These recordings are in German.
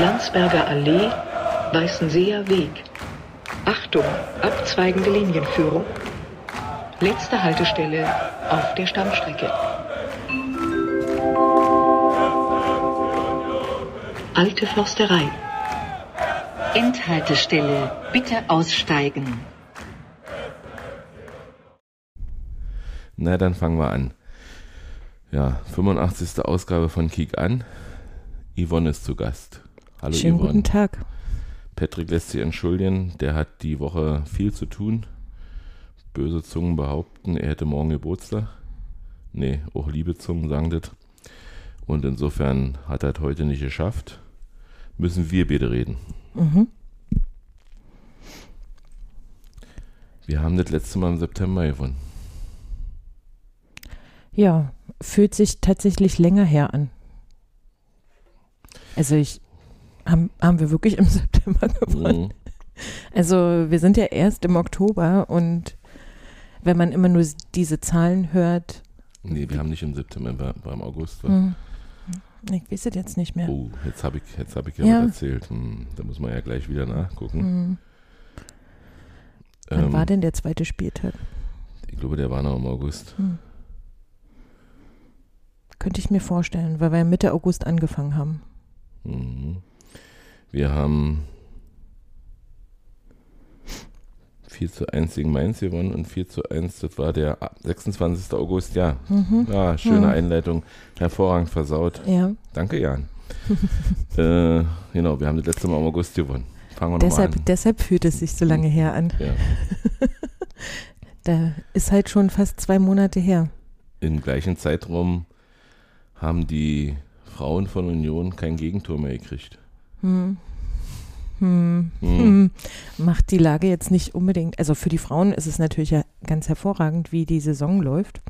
Landsberger Allee, Weißenseer Weg. Achtung, abzweigende Linienführung. Letzte Haltestelle auf der Stammstrecke. Alte Försterei. Endhaltestelle. Bitte aussteigen. Na, dann fangen wir an. Ja, 85. Ausgabe von Kick an. Yvonne ist zu Gast. Hallo Schönen Yvonne. guten Tag. Patrick lässt sich entschuldigen, der hat die Woche viel zu tun. Böse Zungen behaupten, er hätte morgen Geburtstag. Nee, auch liebe Zungen sagen das. Und insofern hat er es heute nicht geschafft. Müssen wir beide reden. Mhm. Wir haben das letzte Mal im September gewonnen. Ja, fühlt sich tatsächlich länger her an. Also ich haben, haben wir wirklich im September gewonnen. Mhm. Also wir sind ja erst im Oktober und wenn man immer nur diese Zahlen hört, Nee, wir haben nicht im September, wir war im August. wa? hm, ich weiß es jetzt nicht mehr. Oh, jetzt habe ich, jetzt hab ich ja, Ja. erzählt. Hm, da muss man ja gleich wieder nachgucken. Hm, wann Ähm, war denn der zweite Spieltag? Ich glaube, der war noch im August. Hm. Könnte ich mir vorstellen, weil wir Mitte August angefangen haben. Mhm. Wir haben 4 zu 1 gegen Mainz gewonnen und 4 zu 1, das war der 26. August, ja. Mhm. Ja, schöne Mhm. Einleitung, hervorragend versaut. Ja, Danke, Jan. äh, genau, wir haben das letzte Mal im August gewonnen. Fangen wir deshalb, an. deshalb fühlt es sich so lange her an. Ja. Da ist halt schon fast zwei Monate her. Im gleichen Zeitraum haben die Frauen von Union kein Gegentor mehr gekriegt. Hm. Hm. Hm. Hm. Macht die Lage jetzt nicht unbedingt, also für die Frauen ist es natürlich ja ganz hervorragend, wie die Saison läuft.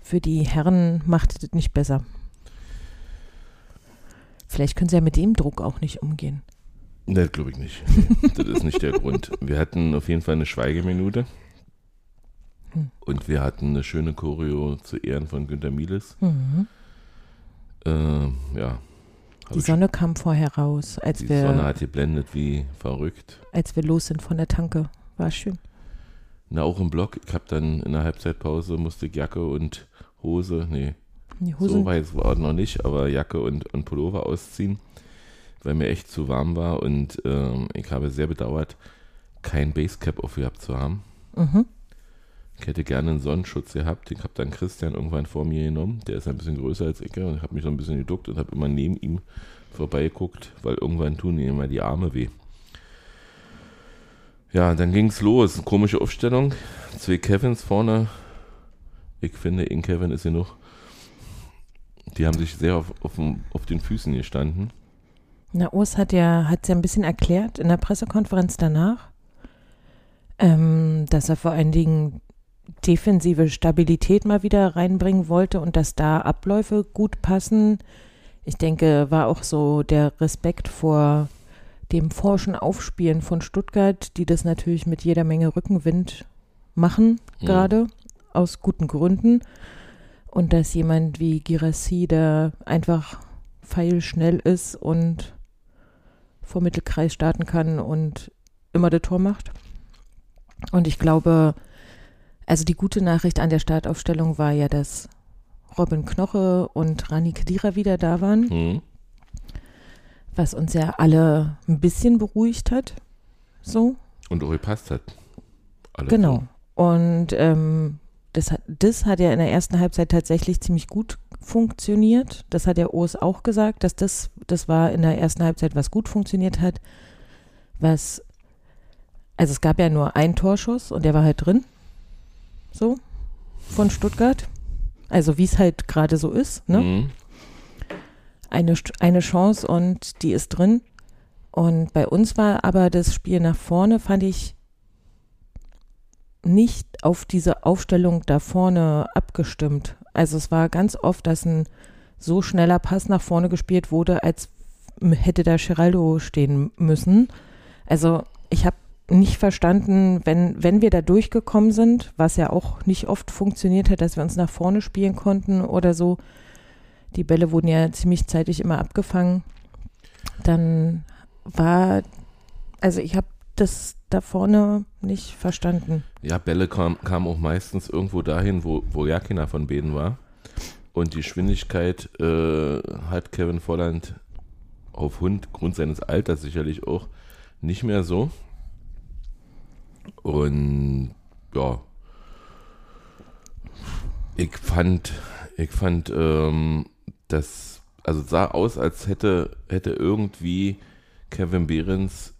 Für die Herren macht es nicht besser. Vielleicht können sie ja mit dem Druck auch nicht umgehen. Ne, glaube ich nicht. Nee, das ist nicht der Grund. Wir hatten auf jeden Fall eine Schweigeminute. Hm. Und wir hatten eine schöne Choreo zu Ehren von Günter Mieles. Mhm. Äh, ja. Die Sonne kam vorher raus, als die wir, Sonne hat geblendet wie verrückt. als wir los sind von der Tanke. War schön. Na, auch im Block. Ich habe dann in der Halbzeitpause musste ich Jacke und Hose, nee, Die so weit war es noch nicht, aber Jacke und, und Pullover ausziehen, weil mir echt zu warm war und ähm, ich habe sehr bedauert, kein Basecap aufgehabt zu haben. mhm. Ich hätte gerne einen Sonnenschutz gehabt. Den habe dann Christian irgendwann vor mir genommen. Der ist ein bisschen größer als ich und ich habe mich so ein bisschen geduckt und habe immer neben ihm vorbeigeguckt, weil irgendwann tun ihm immer die Arme weh. Ja, dann ging es los. Komische Aufstellung. Zwei Kevins vorne. Ich finde, in Kevin ist genug. Die haben sich sehr auf, auf, auf den Füßen gestanden. Na, Urs hat ja, hat ja ein bisschen erklärt in der Pressekonferenz danach, ähm, dass er vor allen Dingen defensive Stabilität mal wieder reinbringen wollte und dass da Abläufe gut passen. Ich denke, war auch so der Respekt vor dem forschen Aufspielen von Stuttgart, die das natürlich mit jeder Menge Rückenwind machen, Mhm. gerade aus guten Gründen. Und dass jemand wie Girassi da einfach feilschnell ist und vor Mittelkreis starten kann und immer das Tor macht. Und ich glaube, also die gute Nachricht an der Startaufstellung war ja, dass Robin Knoche und Rani Kedira wieder da waren, Hm. was uns ja alle ein bisschen beruhigt hat. So, Und auch gepasst hat. Alles genau. Und ähm, das, hat, das hat ja in der ersten Halbzeit tatsächlich ziemlich gut funktioniert. Das hat der Urs auch gesagt, dass das, das war in der ersten Halbzeit, was gut funktioniert hat. Was, also es gab ja nur einen Torschuss und der war halt drin. So, von Stuttgart. Also wie es halt gerade so ist, ne? Hm. eine, eine Chance und die ist drin. Und bei uns war aber das Spiel nach vorne, fand ich nicht auf diese Aufstellung da vorne abgestimmt. Also es war ganz oft, dass ein so schneller Pass nach vorne gespielt wurde, als hätte da Geraldo stehen müssen. Also ich habe nicht verstanden, wenn, wenn wir da durchgekommen sind, was ja auch nicht oft funktioniert hat, dass wir uns nach vorne spielen konnten oder so. Die Bälle wurden ja ziemlich zeitig immer abgefangen. dann war, also ich habe das da vorne nicht verstanden. Ja, Bälle kamen kam auch meistens irgendwo dahin, wo, wo ja keiner von beiden war. Und die Geschwindigkeit äh, hat Kevin Volland auf Hund, Grund seines Alters sicherlich auch, nicht mehr so. Und ja, ich fand, ich fand, ähm, das, also sah aus, als hätte, hätte irgendwie Kevin Behrens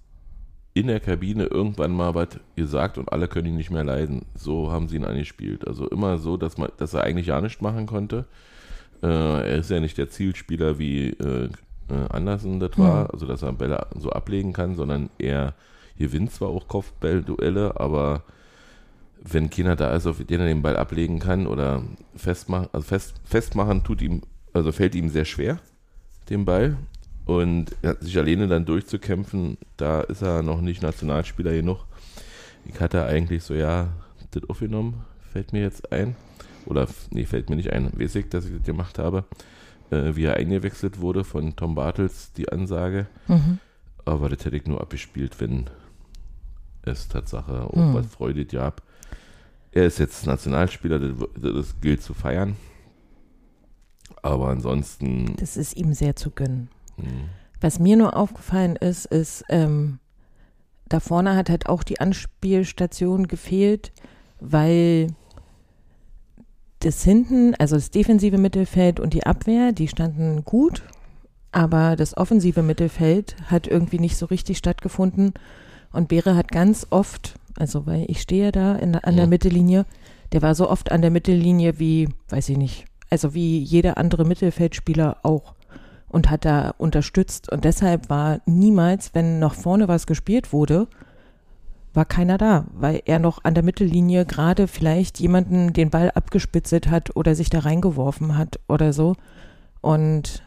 in der Kabine irgendwann mal was gesagt und alle können ihn nicht mehr leiden. So haben sie ihn angespielt. Also immer so, dass man, dass er eigentlich ja nichts machen konnte. Äh, er ist ja nicht der Zielspieler wie äh, äh, Andersen das war, mhm. also dass er Bälle so ablegen kann, sondern er gewinnt zwar auch Kopfballduelle, aber wenn keiner da ist, auf den er den Ball ablegen kann oder festmachen, also fest, festmachen tut ihm, also fällt ihm sehr schwer, den Ball. Und sich alleine dann durchzukämpfen, da ist er noch nicht Nationalspieler genug. Ich hatte eigentlich so, ja, das aufgenommen, fällt mir jetzt ein. Oder, nee, fällt mir nicht ein, weiß ich, dass ich das gemacht habe. Äh, wie er eingewechselt wurde von Tom Bartels, die Ansage. Mhm. Aber das hätte ich nur abgespielt, wenn es Tatsache auch mhm. was Freude gab. Er ist jetzt Nationalspieler, das, das gilt zu feiern. Aber ansonsten. Das ist ihm sehr zu gönnen. Mhm. Was mir nur aufgefallen ist, ist, ähm, da vorne hat halt auch die Anspielstation gefehlt, weil das hinten, also das defensive Mittelfeld und die Abwehr, die standen gut, aber das offensive Mittelfeld hat irgendwie nicht so richtig stattgefunden. Und Beere hat ganz oft, also weil ich stehe da in, an der ja. Mittellinie, der war so oft an der Mittellinie wie, weiß ich nicht, also wie jeder andere Mittelfeldspieler auch und hat da unterstützt. Und deshalb war niemals, wenn noch vorne was gespielt wurde, war keiner da, weil er noch an der Mittellinie gerade vielleicht jemanden den Ball abgespitzelt hat oder sich da reingeworfen hat oder so. Und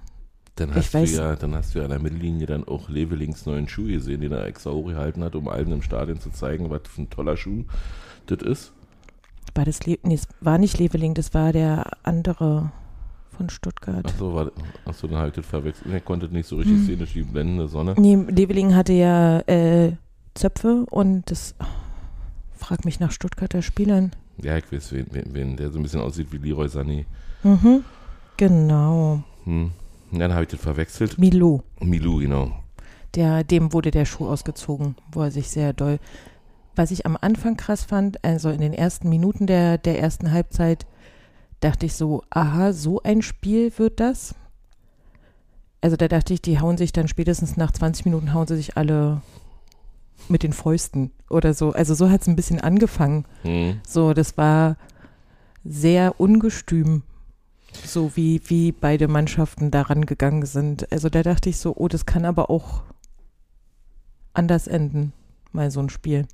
dann hast, du ja, dann hast du ja an der Mittellinie dann auch Levelings neuen Schuh gesehen, den er extra hochgehalten hat, um allen im Stadion zu zeigen, was für ein toller Schuh das ist. War das, Le nee, es war nicht Leveling, das war der andere von Stuttgart. Achso, war, achso dann halt das verwechselt. Er konnte nicht so richtig hm. sehen durch die blendende Sonne. Nee, Leveling hatte ja äh, Zöpfe und das oh, frag mich nach Stuttgarter Spielern. Ja, ich weiß, wen, wen, wen, der so ein bisschen aussieht wie Leroy Sané. Mhm, genau. Hm. Dann habe ich das verwechselt. Milou. Milou, genau. Der, dem wurde der Schuh ausgezogen, wo er sich sehr doll. Was ich am Anfang krass fand, also in den ersten Minuten der, der ersten Halbzeit, dachte ich so, aha, so ein Spiel wird das. Also da dachte ich, die hauen sich dann spätestens nach 20 Minuten hauen sie sich alle mit den Fäusten oder so. Also so hat es ein bisschen angefangen. Mhm. So, das war sehr ungestüm, so wie, wie beide Mannschaften daran gegangen sind. Also da dachte ich so, oh, das kann aber auch anders enden, mal so ein Spiel.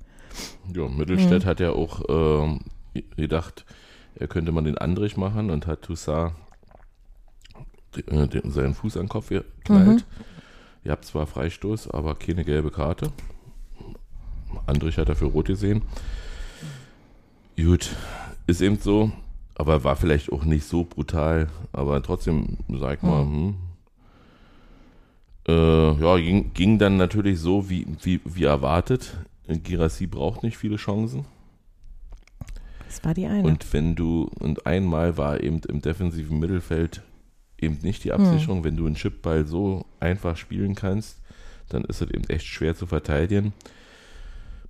Ja, Mittelstädt mhm. hat ja auch äh, gedacht, er könnte man den Andrich machen und hat Toussaint äh, seinen Fuß an den Kopf geknallt. Mhm. Ihr habt zwar Freistoß, aber keine gelbe Karte. Andrich hat dafür rot gesehen. Gut, ist eben so, aber war vielleicht auch nicht so brutal, aber trotzdem, sag mal, hm. Hm, äh, ja, ging, ging, dann natürlich so wie, wie, wie erwartet. Girassi braucht nicht viele Chancen. Das war die eine. Und wenn du, und einmal war eben im defensiven Mittelfeld eben nicht die Absicherung, hm. wenn du einen Chipball so einfach spielen kannst, dann ist es eben echt schwer zu verteidigen.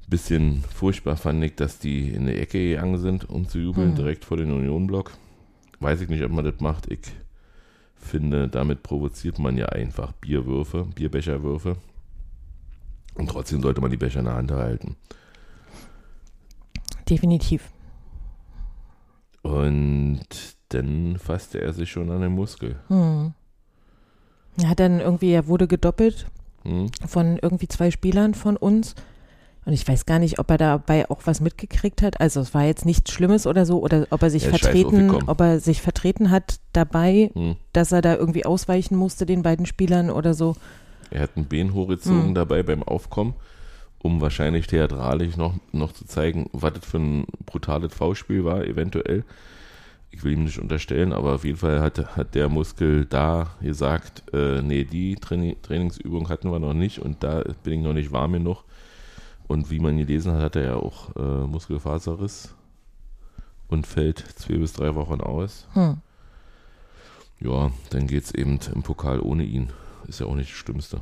Bisschen furchtbar fand ich, dass die in die Ecke gegangen sind, um zu jubeln, hm. direkt vor den Unionblock. Weiß ich nicht, ob man das macht. Ich finde, damit provoziert man ja einfach Bierwürfe, Bierbecherwürfe. Und trotzdem sollte man die Becher in der Hand halten. Definitiv. Und dann fasste er sich schon an den Muskel. Hm. Er hat dann irgendwie, er wurde gedoppelt hm. von irgendwie zwei Spielern von uns. Und ich weiß gar nicht, ob er dabei auch was mitgekriegt hat. Also es war jetzt nichts Schlimmes oder so, oder ob er sich ja, vertreten, ob er sich vertreten hat dabei, hm. dass er da irgendwie ausweichen musste, den beiden Spielern oder so. Er hat ein Bein hochgezogen hm. dabei beim Aufkommen, um wahrscheinlich theatralisch noch, noch zu zeigen, was das für ein brutales V-Spiel war, eventuell. Ich will ihm nicht unterstellen, aber auf jeden Fall hat, hat der Muskel da gesagt, äh, nee, die Traini Trainingsübung hatten wir noch nicht und da bin ich noch nicht warm genug. Und wie man gelesen hat, hat er ja auch äh, Muskelfaserriss und fällt zwei bis drei Wochen aus. Hm. Ja, dann geht es eben im Pokal ohne ihn. Ist ja auch nicht das Schlimmste.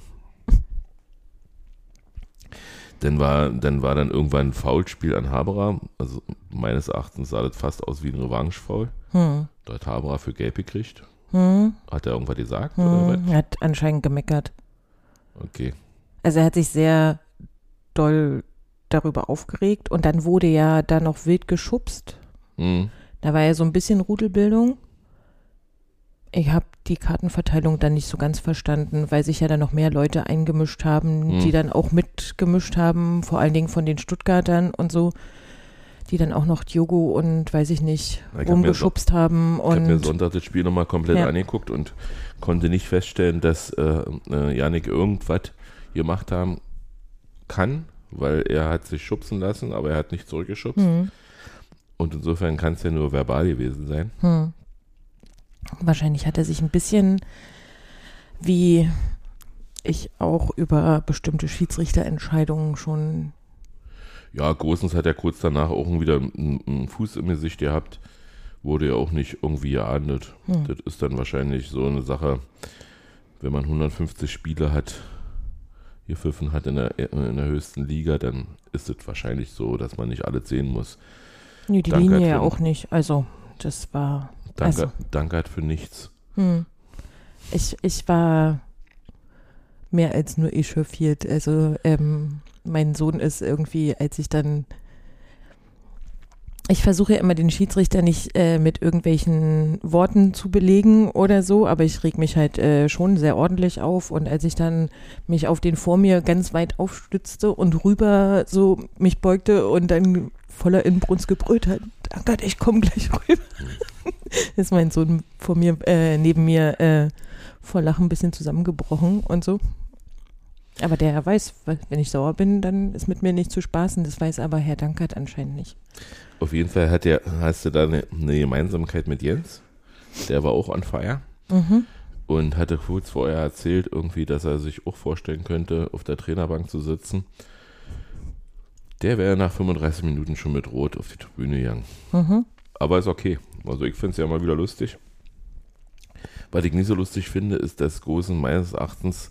Dann war, dann war dann irgendwann ein Foulspiel an Haberer. Also meines Erachtens sah das fast aus wie ein Revanche-Foul. Hm. Da hat Haberer für gelb gekriegt. Hm. Hat er irgendwas gesagt? Oder Hm. Er hat anscheinend gemeckert. was? Okay. Also er hat sich sehr doll darüber aufgeregt und dann wurde ja da noch wild geschubst. Hm. Da war ja so ein bisschen Rudelbildung. Ich habe die Kartenverteilung dann nicht so ganz verstanden, weil sich ja dann noch mehr Leute eingemischt haben, Hm. die dann auch mitgemischt haben, vor allen Dingen von den Stuttgartern und so, die dann auch noch Diogo und weiß ich nicht, Ich hab mir rumgeschubst haben Ich habe mir Sonntag das Spiel nochmal komplett Ja. angeguckt und konnte nicht feststellen, dass äh, äh, Janik irgendwas gemacht haben kann, weil er hat sich schubsen lassen, aber er hat nicht zurückgeschubst. hm, Und insofern kann es ja nur verbal gewesen sein. hm. wahrscheinlich hat er sich ein bisschen wie ich auch über bestimmte Schiedsrichterentscheidungen schon Ja, Großens hat er kurz danach auch wieder einen, einen Fuß im Gesicht gehabt. Wurde ja auch nicht irgendwie geahndet. Hm. Das ist dann wahrscheinlich so eine Sache, wenn man 150 Spiele hat, gepfiffen hat in der, in der höchsten Liga, dann ist es wahrscheinlich so, dass man nicht alle sehen muss. Nee, die Danke Linie ja für- auch nicht. Also, das war. Danke, Also. danke hat für nichts. Hm. Ich, ich war mehr als nur echauffiert. Also, ähm, mein Sohn ist irgendwie, als ich dann. Ich versuche ja immer den Schiedsrichter nicht äh, mit irgendwelchen Worten zu belegen oder so, aber ich reg mich halt äh, schon sehr ordentlich auf. Und als ich dann mich auf den vor mir ganz weit aufstützte und rüber so mich beugte und dann voller Inbrunst gebrüllt hat, danke, ich komme gleich rüber. ist mein Sohn vor mir, äh, neben mir äh, vor Lachen ein bisschen zusammengebrochen und so. Aber der weiß, wenn ich sauer bin, dann ist mit mir nicht zu spaßen. Das weiß aber Herr Dankert anscheinend nicht. Auf jeden Fall hat der, hast du da eine, eine Gemeinsamkeit mit Jens. Der war auch on fire Mhm. und hatte kurz vorher erzählt, irgendwie, dass er sich auch vorstellen könnte, auf der Trainerbank zu sitzen. Der wäre nach 35 Minuten schon mit Rot auf die Tribüne gegangen. Mhm. Aber ist okay. Also ich finde es ja mal wieder lustig. Was ich nicht so lustig finde, ist, dass Gosen meines Erachtens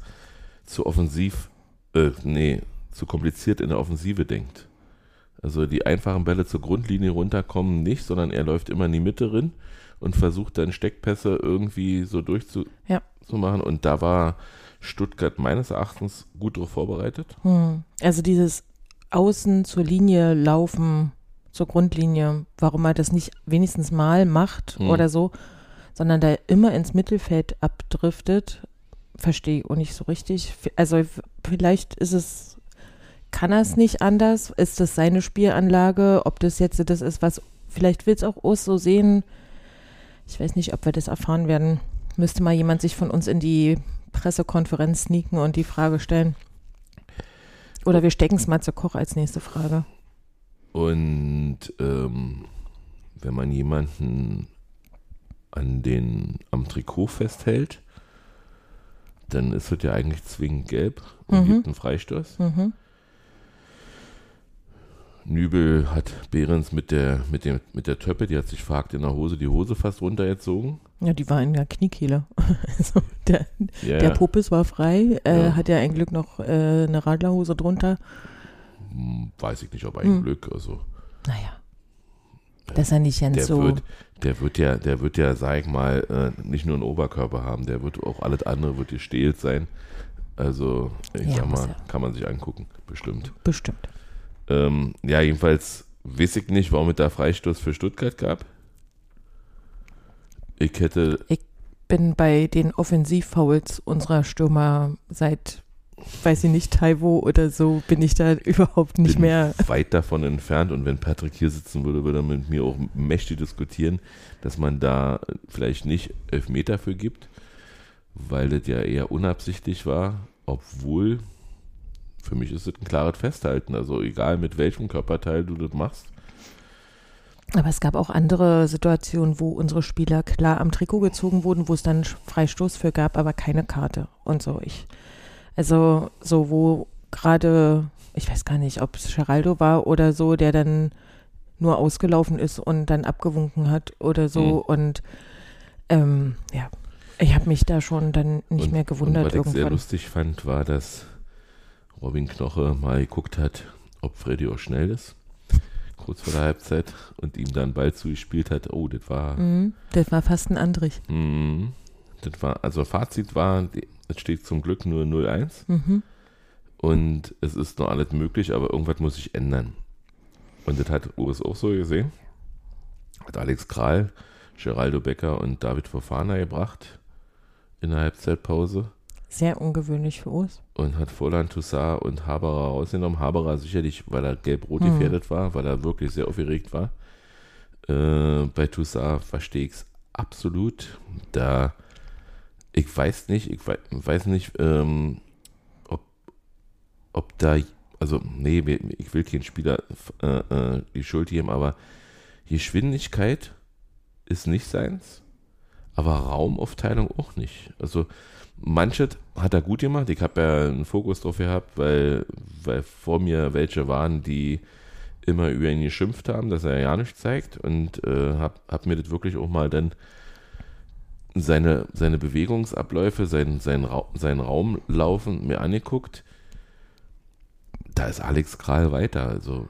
zu offensiv, äh, nee, zu kompliziert in der Offensive denkt. Also die einfachen Bälle zur Grundlinie runterkommen nicht, sondern er läuft immer in die Mitte rein und versucht dann Steckpässe irgendwie so durchzumachen. Ja. Und da war Stuttgart meines Erachtens gut darauf vorbereitet. Hm. Also dieses Außen zur Linie laufen, zur Grundlinie, warum er das nicht wenigstens mal macht Hm. oder so, sondern da immer ins Mittelfeld abdriftet, verstehe ich auch nicht so richtig. Also vielleicht ist es, kann er es nicht anders? Ist das seine Spielanlage? Ob das jetzt das ist, was, vielleicht will es auch Urs so sehen. Ich weiß nicht, ob wir das erfahren werden. Müsste mal jemand sich von uns in die Pressekonferenz sneaken und die Frage stellen. Oder wir stecken es mal zu Koch als nächste Frage. Und ähm, wenn man jemanden an den, am Trikot festhält, dann ist es ja eigentlich zwingend gelb und Mhm. gibt einen Freistoß. Mhm. Nübel hat Behrens mit der, mit, dem, mit der Töppe, die hat sich verhakt in der Hose, die Hose fast runtergezogen. Ja, die war in der Kniekehle. Also der, Ja, der. Popis war frei, äh, Ja. hat ja ein Glück noch äh, eine Radlerhose drunter. Hm, weiß ich nicht, ob ein Hm. Glück. Also Naja. Dass er nicht ganz der so. wird, der wird ja, der wird ja, sag ich mal, äh, nicht nur einen Oberkörper haben, der wird auch alles andere wird gestählt sein. Also, ich Ja, sag mal, kann man sich angucken, bestimmt. Bestimmt. Ähm, ja, jedenfalls weiß ich nicht, warum es da Freistoß für Stuttgart gab. Ich hätte, Bin bei den Offensivfouls unserer Stürmer seit, weiß ich nicht, Taiwo oder so, bin ich da überhaupt nicht bin mehr. weit davon entfernt und wenn Patrick hier sitzen würde, würde er mit mir auch mächtig diskutieren, dass man da vielleicht nicht Elfmeter für gibt, weil das ja eher unabsichtlich war, obwohl für mich ist es ein klares Festhalten. Also egal mit welchem Körperteil du das machst. Aber es gab auch andere Situationen, wo unsere Spieler klar am Trikot gezogen wurden, wo es dann Freistoß für gab, aber keine Karte und so. Ich, also so, wo gerade, ich weiß gar nicht, ob es Geraldo war oder so, der dann nur ausgelaufen ist und dann abgewunken hat oder so. Mhm. Und ähm, ja, ich habe mich da schon dann nicht und, mehr gewundert. Und was irgendwann. ich sehr lustig fand, war, dass Robin Knoche mal geguckt hat, ob Freddy auch schnell ist kurz vor der Halbzeit und ihm dann Ball zugespielt hat, oh, das war. Mhm, das war fast ein Andrich. Mhm, das war, also Fazit war, es steht zum Glück nur 0-1 mhm. und es ist noch alles möglich, aber irgendwas muss sich ändern. Und das hat Urs auch so gesehen. Hat Alex Kral, Geraldo Becker und David Fofana gebracht in der Halbzeitpause. Sehr ungewöhnlich für uns. Und hat Volland, Toussaint und Haberer rausgenommen. Haberer sicherlich, weil er gelb-rot mhm. gefährdet war, weil er wirklich sehr aufgeregt war. Äh, bei Toussaint verstehe ich es absolut. Da, ich weiß nicht, ich weiß, nicht, ähm, ob, ob da, also, nee, ich will keinen Spieler äh, äh, die Schuld geben, aber Geschwindigkeit ist nicht seins, aber Raumaufteilung auch nicht. Also, Manches hat er gut gemacht. Ich habe ja einen Fokus drauf gehabt, weil, weil vor mir welche waren, die immer über ihn geschimpft haben, dass er ja nichts zeigt und äh, habe hab mir das wirklich auch mal dann seine, seine Bewegungsabläufe, sein, sein, Ra sein Raumlaufen mir angeguckt. Da ist Alex Kral weiter. Also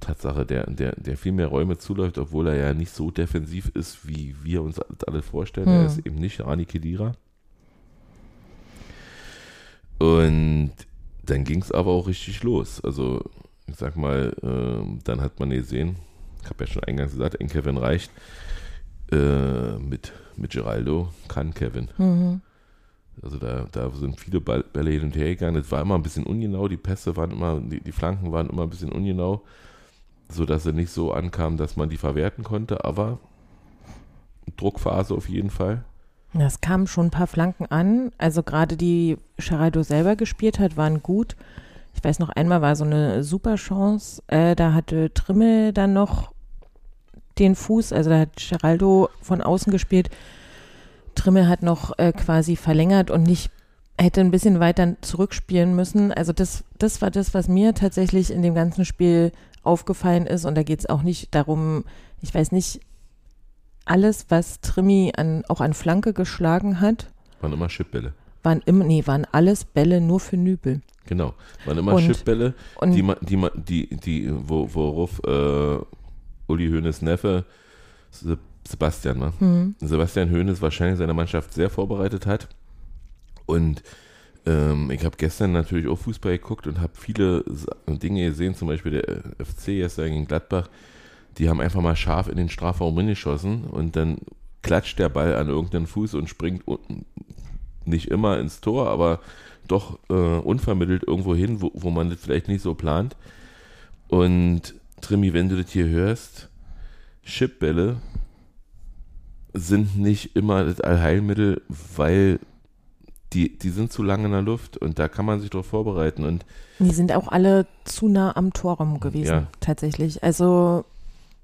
Tatsache, der, der, der viel mehr Räume zuläuft, obwohl er ja nicht so defensiv ist, wie wir uns alle vorstellen. Hm. Er ist eben nicht Rani Kedira. Und dann ging es aber auch richtig los. Also, ich sag mal, äh, dann hat man gesehen, ich habe ja schon eingangs gesagt, ein Kevin reicht. Äh, mit, mit Geraldo kann Kevin. Mhm. Also da, da sind viele Bälle hin und her gegangen. Es war immer ein bisschen ungenau, die Pässe waren immer, die, die Flanken waren immer ein bisschen ungenau, sodass er nicht so ankam, dass man die verwerten konnte, aber Druckphase auf jeden Fall. Es kamen schon ein paar Flanken an. Also gerade die Geraldo selber gespielt hat, waren gut. Ich weiß noch, einmal war so eine super Chance. Äh, da hatte Trimmel dann noch den Fuß, also da hat Geraldo von außen gespielt. Trimmel hat noch äh, quasi verlängert und nicht hätte ein bisschen weiter zurückspielen müssen. Also das, das war das, was mir tatsächlich in dem ganzen Spiel aufgefallen ist. Und da geht es auch nicht darum, ich weiß nicht, alles, was Trimi an, auch an Flanke geschlagen hat. Waren immer Chipbälle. Waren immer, nee, waren alles Bälle nur für Nübel. Genau, waren immer und, Chipbälle, und, die, die, die, die, wo, worauf äh, Uli Hoeneß Neffe Sebastian war. Mhm. Sebastian Hoeneß wahrscheinlich seine Mannschaft sehr vorbereitet hat. Und ähm, ich habe gestern natürlich auch Fußball geguckt und habe viele Dinge gesehen, zum Beispiel der FC gestern gegen Gladbach die haben einfach mal scharf in den Strafraum geschossen und dann klatscht der Ball an irgendeinen Fuß und springt nicht immer ins Tor, aber doch äh, unvermittelt irgendwo hin, wo, wo man das vielleicht nicht so plant. Und Trimi, wenn du das hier hörst, Chipbälle sind nicht immer das Allheilmittel, weil die, die sind zu lange in der Luft und da kann man sich darauf vorbereiten. Und die sind auch alle zu nah am Torraum gewesen, ja. tatsächlich. Also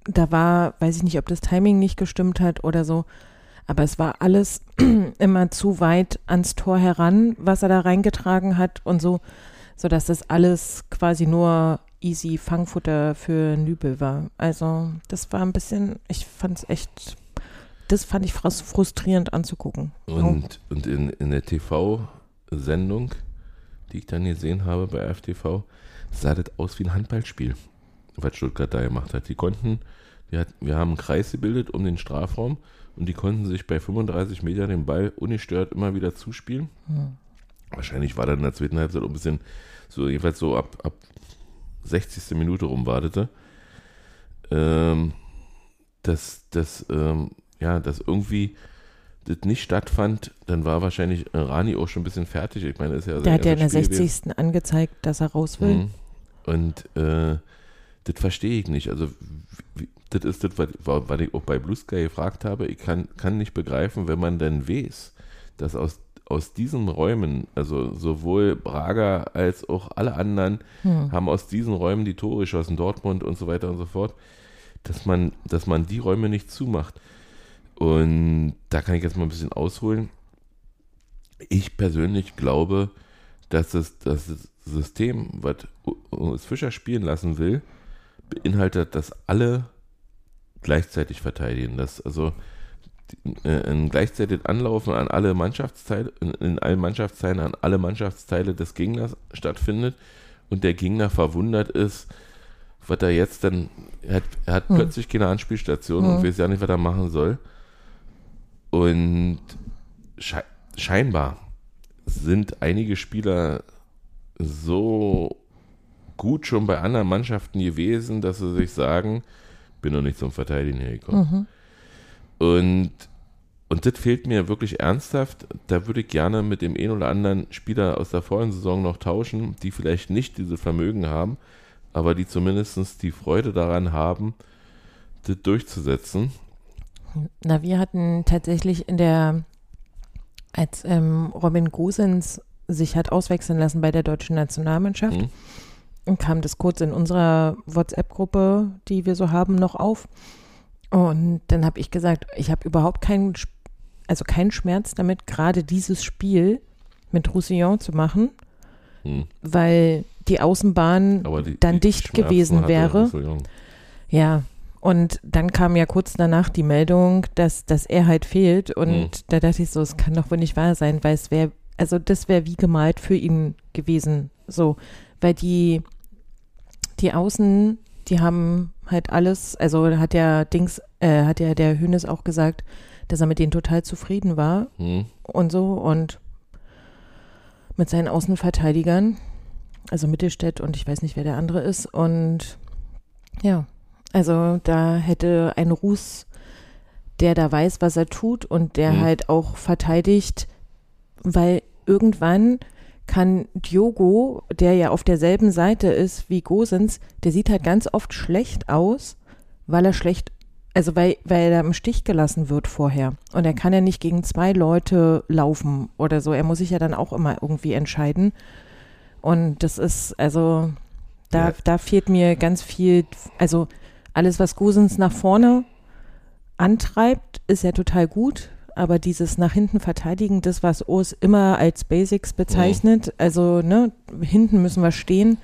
da war, weiß ich nicht, ob das Timing nicht gestimmt hat oder so, aber es war alles immer zu weit ans Tor heran, was er da reingetragen hat und so, sodass das alles quasi nur easy Fangfutter für Nübel war. Also das war ein bisschen, ich fand es echt, das fand ich frustrierend anzugucken. Und, und in, in der TV-Sendung, die ich dann gesehen habe bei FTV, sah das aus wie ein Handballspiel was Stuttgart da gemacht hat. Die konnten, die hat, wir haben einen Kreis gebildet um den Strafraum und die konnten sich bei 35 Metern den Ball ungestört immer wieder zuspielen. Mhm. Wahrscheinlich war dann in der zweiten Halbzeit auch ein bisschen so, jedenfalls so ab, ab 60. Minute rum wartete. Ähm, dass, dass, ähm, ja, dass irgendwie das nicht stattfand, dann war wahrscheinlich Rani auch schon ein bisschen fertig. Ich meine, ist ja Der hat ja in der 60. Gewesen. angezeigt, dass er raus will. Mhm. Und äh, das verstehe ich nicht. Also, das ist das, was, ich auch bei Blue Sky gefragt habe. Ich kann, kann nicht begreifen, wenn man dann weiß, dass aus, aus diesen Räumen, also sowohl Braga als auch alle anderen, hm. haben aus diesen Räumen die Tore geschossen, Dortmund und so weiter und so fort. dass man, dass man die Räume nicht zumacht. Und da kann ich jetzt mal ein bisschen ausholen. Ich persönlich glaube, dass das, dass das System, was uns Fischer spielen lassen will, beinhaltet, dass alle gleichzeitig verteidigen. Dass also äh, ein gleichzeitig Anlaufen an alle Mannschaftsteile, in, in allen Mannschaftsteilen an alle Mannschaftsteile des Gegners stattfindet und der Gegner verwundert ist, was er jetzt dann, er hat, er hat hm. plötzlich keine Anspielstation hm. und weiß ja nicht, was er machen soll. Und sche scheinbar sind einige Spieler so gut schon bei anderen Mannschaften gewesen, dass sie sich sagen, bin noch nicht zum Verteidigen hergekommen. Mhm. Und, und das fehlt mir wirklich ernsthaft. Da würde ich gerne mit dem einen oder anderen Spieler aus der vorigen Saison noch tauschen, die vielleicht nicht diese Vermögen haben, aber die zumindest die Freude daran haben, das durchzusetzen. Na, wir hatten tatsächlich in der, als ähm, Robin Gosens sich hat auswechseln lassen bei der deutschen Nationalmannschaft, mhm. Kam das kurz in unserer WhatsApp-Gruppe, die wir so haben, noch auf. Und dann habe ich gesagt, ich habe überhaupt keinen, also keinen Schmerz damit, gerade dieses Spiel mit Roussillon zu machen, mhm. weil die Außenbahn die, dann die dicht gewesen wäre. Ja, und dann kam ja kurz danach die Meldung, dass, dass er halt fehlt. Und mhm. da dachte ich so, es kann doch wohl nicht wahr sein, weil es wäre also das wäre wie gemalt für ihn gewesen, so, weil die, die Außen, die haben halt alles, also hat ja Dings, äh, hat ja der Hönes auch gesagt, dass er mit denen total zufrieden war mhm. und so und mit seinen Außenverteidigern, also Mittelstädt und ich weiß nicht, wer der andere ist und ja, also da hätte ein Ruß, der da weiß, was er tut und der mhm. halt auch verteidigt, weil irgendwann kann Diogo, der ja auf derselben Seite ist wie Gosens, der sieht halt ganz oft schlecht aus, weil er schlecht, also weil, weil er im Stich gelassen wird vorher. Und er kann ja nicht gegen zwei Leute laufen oder so. Er muss sich ja dann auch immer irgendwie entscheiden. Und das ist, also, da, ja. da fehlt mir ganz viel, also alles, was Gosens nach vorne antreibt, ist ja total gut aber dieses nach hinten verteidigen, das, was Urs immer als Basics bezeichnet, mhm. also ne, hinten müssen wir stehen,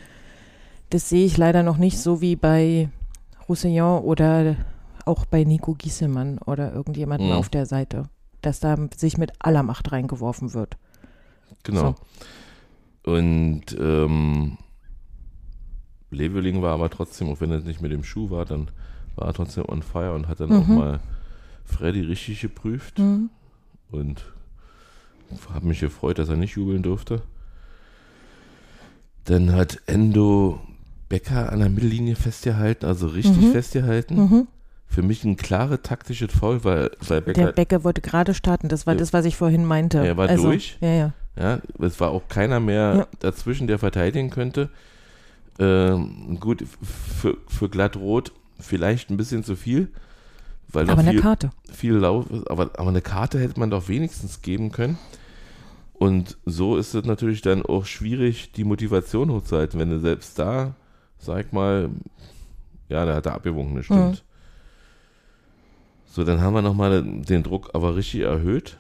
das sehe ich leider noch nicht so wie bei Roussillon oder auch bei Nico Giesemann oder irgendjemandem mhm. auf der Seite, dass da sich mit aller Macht reingeworfen wird. Genau. So. Und ähm, Leveling war aber trotzdem, auch wenn er nicht mit dem Schuh war, dann war er trotzdem on fire und hat dann mhm. auch mal Freddy richtig geprüft mhm. und habe mich gefreut, dass er nicht jubeln durfte. Dann hat Endo Becker an der Mittellinie festgehalten, also richtig mhm. festgehalten. Mhm. Für mich ein klare taktisches Foul, weil, weil Becker. Der Becker wollte gerade starten, das war das, was ich vorhin meinte. Er war also, durch. Ja, ja. Ja, es war auch keiner mehr ja. dazwischen, der verteidigen könnte. Ähm, gut, für, für Glattrot vielleicht ein bisschen zu viel. Weil aber viel, eine Karte. Viel Lauf ist, aber, aber eine Karte hätte man doch wenigstens geben können. Und so ist es natürlich dann auch schwierig, die Motivation hochzuhalten, wenn du selbst da, sag mal, ja, da hat er abgewunken, das stimmt. Mhm. So, dann haben wir nochmal den Druck aber richtig erhöht.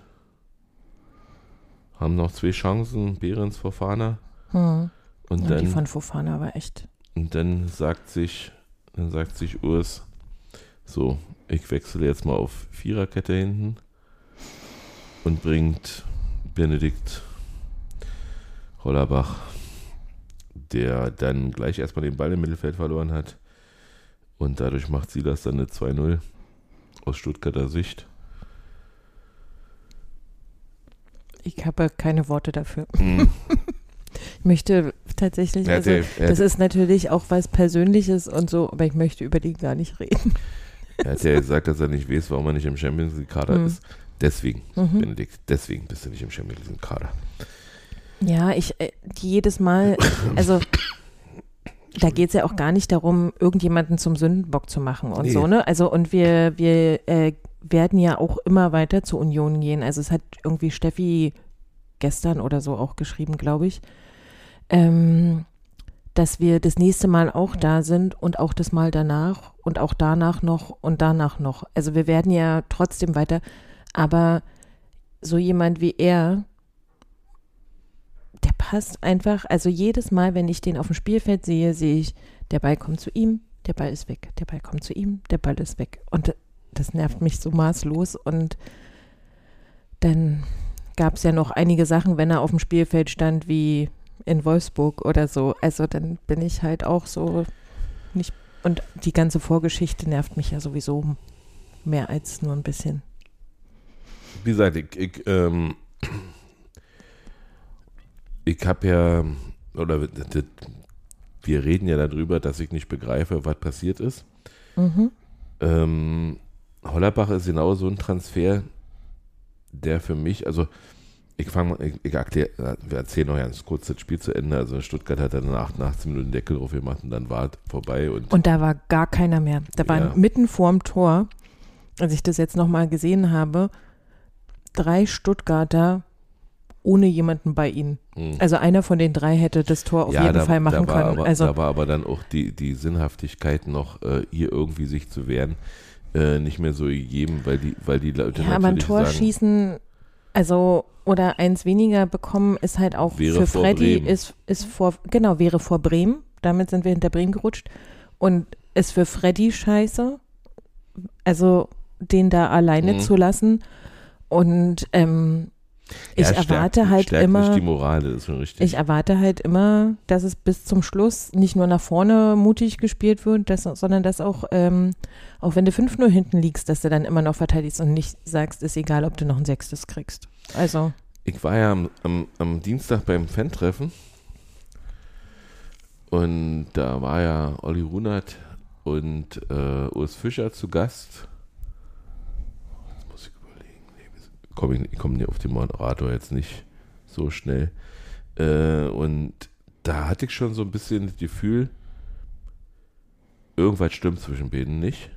Haben noch zwei Chancen, Behrens, Fofana. Mhm. Und ja, dann, die von Fofana war echt. Und dann sagt sich, dann sagt sich Urs, so, ich wechsle jetzt mal auf Viererkette hinten und bringt Benedikt Hollerbach, der dann gleich erstmal den Ball im Mittelfeld verloren hat. Und dadurch macht sie das dann eine 2-0 aus Stuttgarter Sicht. Ich habe keine Worte dafür. Mm. ich möchte tatsächlich, also, das ist natürlich auch was Persönliches und so, aber ich möchte über die gar nicht reden. Er hat ja gesagt, dass er nicht weiß, warum er nicht im Champions League Kader mhm. ist. Deswegen, mhm. Benedikt, deswegen bist du nicht im Champions League Kader. Ja, ich äh, jedes Mal, also da geht es ja auch gar nicht darum, irgendjemanden zum Sündenbock zu machen und nee. so, ne? Also und wir, wir äh, werden ja auch immer weiter zur Union gehen. Also es hat irgendwie Steffi gestern oder so auch geschrieben, glaube ich. Ähm, dass wir das nächste Mal auch da sind und auch das Mal danach und auch danach noch und danach noch. Also wir werden ja trotzdem weiter, aber so jemand wie er, der passt einfach, also jedes Mal, wenn ich den auf dem Spielfeld sehe, sehe ich, der Ball kommt zu ihm, der Ball ist weg, der Ball kommt zu ihm, der Ball ist weg. Und das nervt mich so maßlos. Und dann gab es ja noch einige Sachen, wenn er auf dem Spielfeld stand, wie in Wolfsburg oder so. Also dann bin ich halt auch so nicht. Und die ganze Vorgeschichte nervt mich ja sowieso mehr als nur ein bisschen. Wie gesagt, ich, ich, ähm, ich habe ja, oder wir reden ja darüber, dass ich nicht begreife, was passiert ist. Mhm. Ähm, Hollerbach ist genau so ein Transfer, der für mich, also ich fange ich, ich erklär, wir erzählen noch ganz kurz das Spiel zu Ende. Also Stuttgart hat dann nach 18 Minuten Deckel drauf gemacht und dann war es vorbei. Und, und da war gar keiner mehr. Da war ja. mitten vorm Tor, als ich das jetzt nochmal gesehen habe, drei Stuttgarter ohne jemanden bei ihnen. Mhm. Also einer von den drei hätte das Tor auf ja, jeden da, Fall machen können. Aber, also, da war aber dann auch die, die Sinnhaftigkeit noch, äh, hier irgendwie sich zu wehren, äh, nicht mehr so gegeben, weil die, weil die Leute ja, aber ein Tor sagen, schießen, also oder eins weniger bekommen, ist halt auch für Freddy, ist, ist vor, genau, wäre vor Bremen. Damit sind wir hinter Bremen gerutscht. Und ist für Freddy scheiße. Also den da alleine mhm. zu lassen. Und ähm, ich ja, erwarte stärkt, halt stärkt immer. die Moral, das ist schon richtig. Ich erwarte halt immer, dass es bis zum Schluss nicht nur nach vorne mutig gespielt wird, dass, sondern dass auch, ähm, auch wenn du 5-0 hinten liegst, dass du dann immer noch verteidigst und nicht sagst, ist egal, ob du noch ein Sechstes kriegst. Also. Ich war ja am, am, am Dienstag beim Fan-Treffen und da war ja Olli Runert und äh, Urs Fischer zu Gast komme ich, komme auf den Moderator jetzt nicht so schnell. Äh, und da hatte ich schon so ein bisschen das Gefühl, irgendwas stimmt zwischen beiden nicht.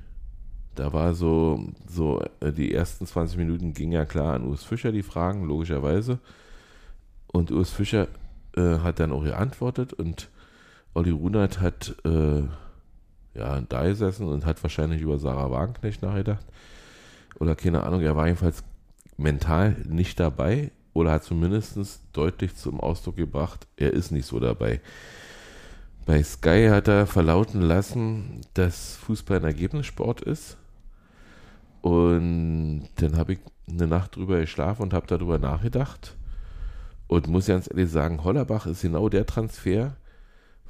Da war so, so äh, die ersten 20 Minuten ging ja klar an Urs Fischer die Fragen, logischerweise. Und Urs Fischer äh, hat dann auch geantwortet und Olli Runert hat äh, ja da gesessen und hat wahrscheinlich über Sarah Wagenknecht nachgedacht. Oder keine Ahnung, er war jedenfalls mental nicht dabei oder hat zumindest deutlich zum Ausdruck gebracht, er ist nicht so dabei. Bei Sky hat er verlauten lassen, dass Fußball ein Ergebnissport ist. Und dann habe ich eine Nacht drüber geschlafen und habe darüber nachgedacht. Und muss ganz ehrlich sagen, Hollerbach ist genau der Transfer,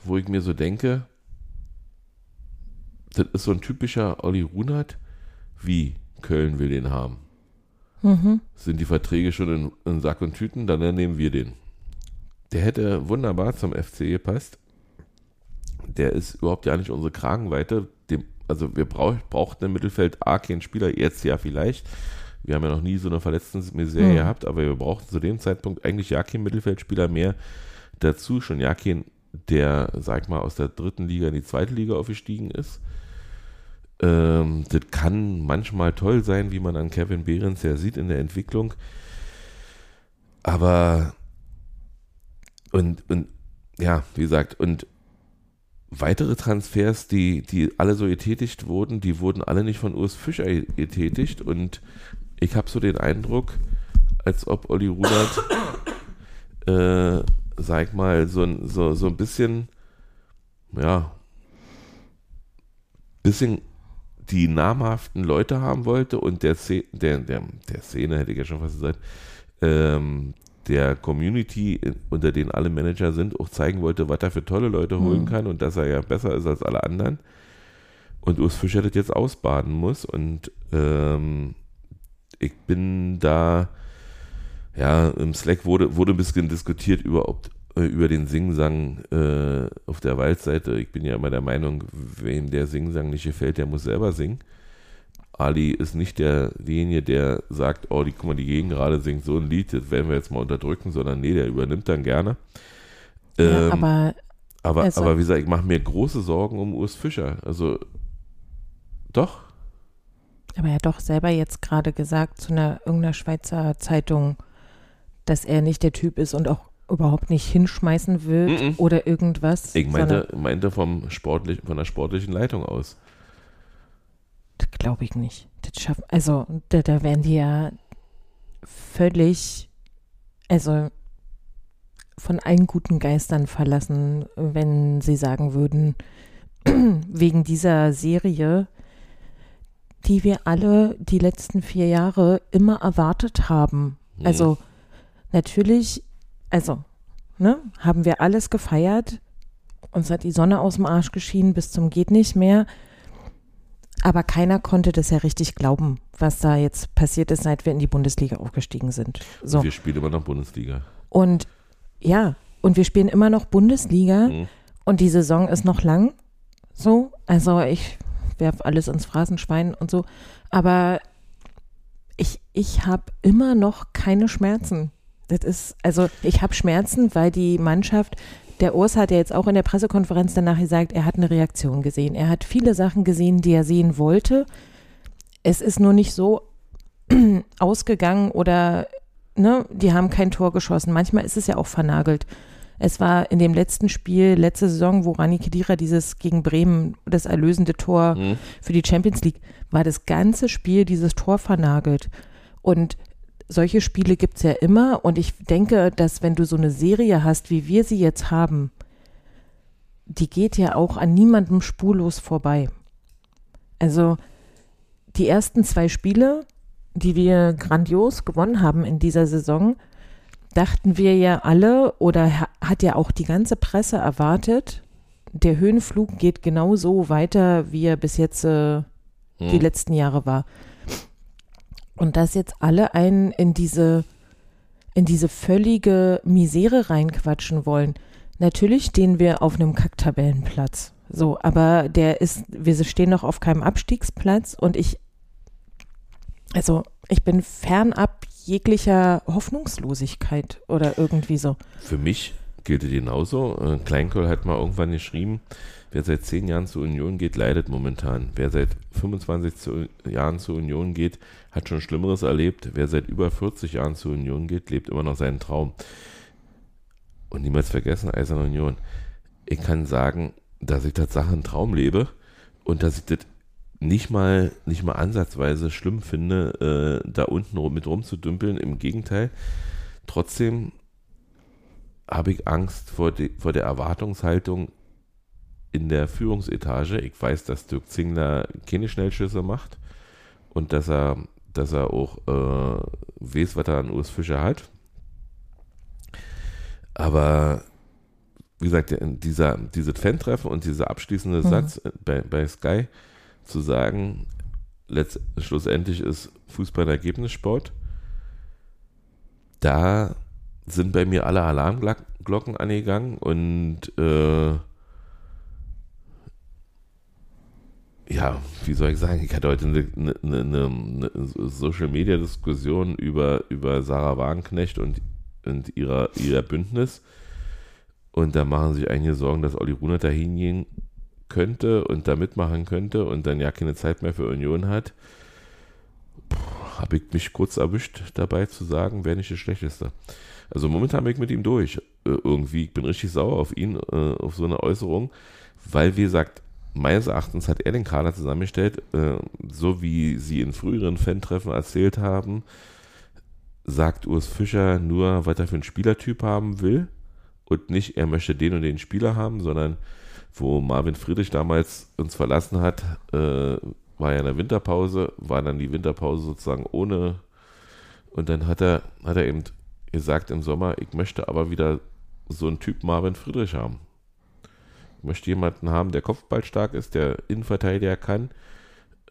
wo ich mir so denke, das ist so ein typischer Olli Runert, wie Köln will den haben. Mhm. Sind die Verträge schon in, in, Sack und Tüten, dann nehmen wir den. Der hätte wunderbar zum FC gepasst. Der ist überhaupt ja nicht unsere Kragenweite. Dem, also wir brauch, brauchten im Mittelfeld A keinen Spieler, jetzt ja vielleicht. Wir haben ja noch nie so eine Verletztenmisere mhm. gehabt, aber wir brauchten zu dem Zeitpunkt eigentlich ja keinen Mittelfeldspieler mehr dazu. Schon ja keinen, der, sag mal, aus der dritten Liga in die zweite Liga aufgestiegen ist. Ähm, das kann manchmal toll sein, wie man an Kevin Behrens ja sieht in der Entwicklung. Aber und, und ja, wie gesagt, und weitere Transfers, die, die alle so getätigt wurden, die wurden alle nicht von Urs Fischer getätigt. Und ich habe so den Eindruck, als ob Olli Rudert, äh, sag mal, so, so, so ein bisschen, ja, bisschen die namhaften Leute haben wollte und der, Szene, der, der, der Szene, hätte ich ja schon fast gesagt, ähm, der Community, unter denen alle Manager sind, auch zeigen wollte, was er für tolle Leute holen mhm. kann und dass er ja besser ist als alle anderen. Und Urs Fischer das jetzt ausbaden muss. Und ähm, ich bin da, ja, im Slack wurde, wurde ein bisschen diskutiert über, ob, über den Singsang äh, auf der Waldseite. Ich bin ja immer der Meinung, wem der Singsang nicht gefällt, der muss selber singen. Ali ist nicht der, derjenige, der sagt, oh, die, guck mal, die Gegend gerade singt so ein Lied, das werden wir jetzt mal unterdrücken, sondern nee, der übernimmt dann gerne. Ähm, ja, aber, aber, also, aber wie gesagt, ich mache mir große Sorgen um Urs Fischer. Also, doch. Aber er hat doch selber jetzt gerade gesagt zu einer irgendeiner Schweizer Zeitung, dass er nicht der Typ ist und auch überhaupt nicht hinschmeißen wird Mm-mm. oder irgendwas. Ich meinte, meinte vom sportlich, von der sportlichen Leitung aus. Das glaube ich nicht. Das schaffen, also da, da wären die ja völlig, also von allen guten Geistern verlassen, wenn sie sagen würden, wegen dieser Serie, die wir alle die letzten vier Jahre immer erwartet haben. Mhm. Also natürlich, also, ne, haben wir alles gefeiert. Uns hat die Sonne aus dem Arsch geschienen bis zum geht nicht mehr. Aber keiner konnte das ja richtig glauben, was da jetzt passiert ist, seit wir in die Bundesliga aufgestiegen sind. So. Wir spielen immer noch Bundesliga. Und ja, und wir spielen immer noch Bundesliga Mhm. und die Saison ist noch lang. So, also ich werfe alles ins Phrasenschwein und so. Aber ich, ich habe immer noch keine Schmerzen. Das ist, also ich habe Schmerzen, weil die Mannschaft, der Urs hat ja jetzt auch in der Pressekonferenz danach gesagt, er hat eine Reaktion gesehen. Er hat viele Sachen gesehen, die er sehen wollte. Es ist nur nicht so ausgegangen oder ne, die haben kein Tor geschossen. Manchmal ist es ja auch vernagelt. Es war in dem letzten Spiel, letzte Saison, wo Rani Kedira dieses gegen Bremen, das erlösende Tor Mhm. für die Champions League, war das ganze Spiel dieses Tor vernagelt. Und solche Spiele gibt es ja immer. Und ich denke, dass wenn du so eine Serie hast, wie wir sie jetzt haben, die geht ja auch an niemandem spurlos vorbei. Also die ersten zwei Spiele, die wir grandios gewonnen haben in dieser Saison, dachten wir ja alle oder ha- hat ja auch die ganze Presse erwartet, der Höhenflug geht genau so weiter, wie er bis jetzt äh, die Mhm. letzten Jahre war. Und dass jetzt alle einen in diese, in diese völlige Misere reinquatschen wollen. Natürlich stehen wir auf einem Kacktabellenplatz. So, aber der ist, wir stehen noch auf keinem Abstiegsplatz und ich, also ich bin fernab jeglicher Hoffnungslosigkeit oder irgendwie so. Für mich gilt es genauso. Äh, Kleinkohl hat mal irgendwann geschrieben, wer seit zehn Jahren zur Union geht, leidet momentan. Wer seit 25 zu, Jahren zur Union geht, hat schon Schlimmeres erlebt. Wer seit über 40 Jahren zur Union geht, lebt immer noch seinen Traum. Und niemals vergessen, Eiserne Union. Ich kann sagen, dass ich tatsächlich einen Traum lebe und dass ich das nicht mal, nicht mal ansatzweise schlimm finde, äh, da unten mit rumzudümpeln. Im Gegenteil. Trotzdem habe ich Angst vor, die, vor der Erwartungshaltung in der Führungsetage. Ich weiß, dass Dirk Zingler keine Schnellschüsse macht und dass er, dass er auch äh, weiß, was er an Urs Fischer hat. Aber wie gesagt, dieser, dieses Fan-Treffen und dieser abschließende Mhm. Satz bei, bei Sky zu sagen, letzt, schlussendlich ist Fußball ein Ergebnissport, da sind bei mir alle Alarmglocken angegangen und äh, ja, wie soll ich sagen, ich hatte heute eine, eine, eine, eine Social Media Diskussion über, über Sarah Wagenknecht und, und ihrer, ihrer Bündnis. Und da machen sich einige Sorgen, dass Olli Runert da hingehen könnte und da mitmachen könnte und dann ja keine Zeit mehr für Union hat. Habe ich mich kurz erwischt dabei zu sagen, wäre nicht das Schlechteste. Also momentan bin ich mit ihm durch. Äh, irgendwie, ich bin richtig sauer auf ihn, äh, auf so eine Äußerung, weil, wie gesagt, meines Erachtens hat er den Kader zusammengestellt, äh, so wie sie in früheren Fan-Treffen erzählt haben, sagt Urs Fischer nur, was er für einen Spielertyp haben will und nicht, er möchte den und den Spieler haben, sondern wo Marvin Friedrich damals uns verlassen hat, äh, war ja in der Winterpause, war dann die Winterpause sozusagen ohne und dann hat er, hat er eben gesagt im Sommer, ich möchte aber wieder so einen Typ Marvin Friedrich haben. Ich möchte jemanden haben, der kopfballstark ist, der Innenverteidiger kann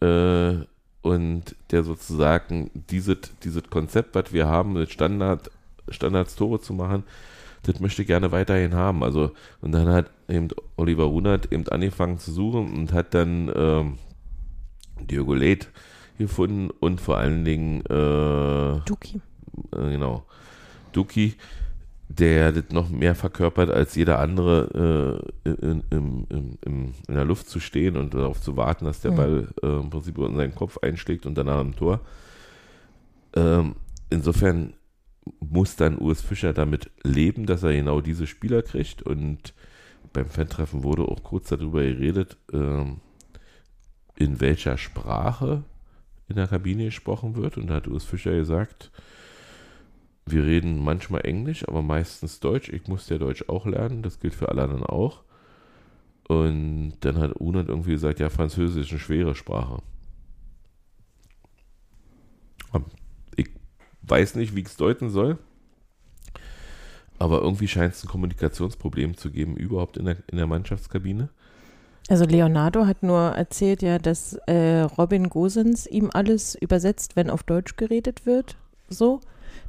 äh, und der sozusagen dieses, dieses Konzept, was wir haben, mit Standard, Standards Tore zu machen, das möchte ich gerne weiterhin haben. Also, und dann hat eben Oliver Runert eben angefangen zu suchen und hat dann ähm, Diogo Leth gefunden und vor allen Dingen äh, Duki. äh, genau, Duki, der das noch mehr verkörpert als jeder andere äh, in, in, in, in, der Luft zu stehen und darauf zu warten, dass der Mhm. Ball äh, im Prinzip in seinen Kopf einschlägt und danach im Tor. Ähm, insofern muss dann Urs Fischer damit leben, dass er genau diese Spieler kriegt. Und beim Fan-Treffen wurde auch kurz darüber geredet, ähm, in welcher Sprache in der Kabine gesprochen wird. Und da hat Urs Fischer gesagt, wir reden manchmal Englisch, aber meistens Deutsch. Ich muss ja Deutsch auch lernen, das gilt für alle anderen auch. Und dann hat Unat irgendwie gesagt, ja, Französisch ist eine schwere Sprache. Ich weiß nicht, wie ich es deuten soll. Aber irgendwie scheint es ein Kommunikationsproblem zu geben, überhaupt in der, in der Mannschaftskabine. Also Leonardo hat nur erzählt ja, dass äh, Robin Gosens ihm alles übersetzt, wenn auf Deutsch geredet wird. So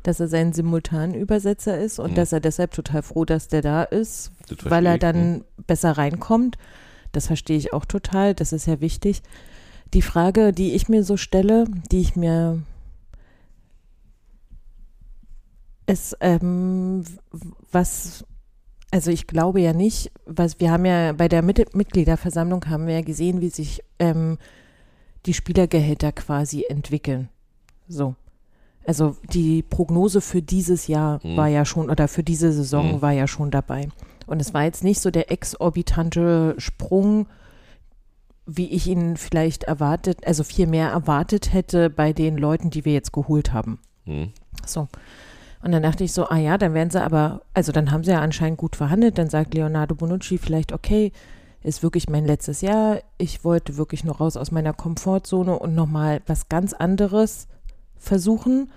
dass er sein Simultanübersetzer ist und mhm. dass er deshalb total froh, dass der da ist, weil er dann ich, besser reinkommt. Das verstehe ich auch total, das ist ja wichtig. Die Frage, die ich mir so stelle, die ich mir ist, ähm, was, also ich glaube ja nicht, was wir haben ja bei der Mit Mitgliederversammlung haben wir ja gesehen, wie sich ähm, die Spielergehälter quasi entwickeln. So. Also die Prognose für dieses Jahr mhm. war ja schon, oder für diese Saison mhm. war ja schon dabei. Und es war jetzt nicht so der exorbitante Sprung, wie ich ihn vielleicht erwartet, also viel mehr erwartet hätte bei den Leuten, die wir jetzt geholt haben. Mhm. So. Und dann dachte ich so, ah ja, dann werden sie aber, also dann haben sie ja anscheinend gut verhandelt. Dann sagt Leonardo Bonucci vielleicht, okay, ist wirklich mein letztes Jahr. Ich wollte wirklich nur raus aus meiner Komfortzone und nochmal was ganz anderes versuchen.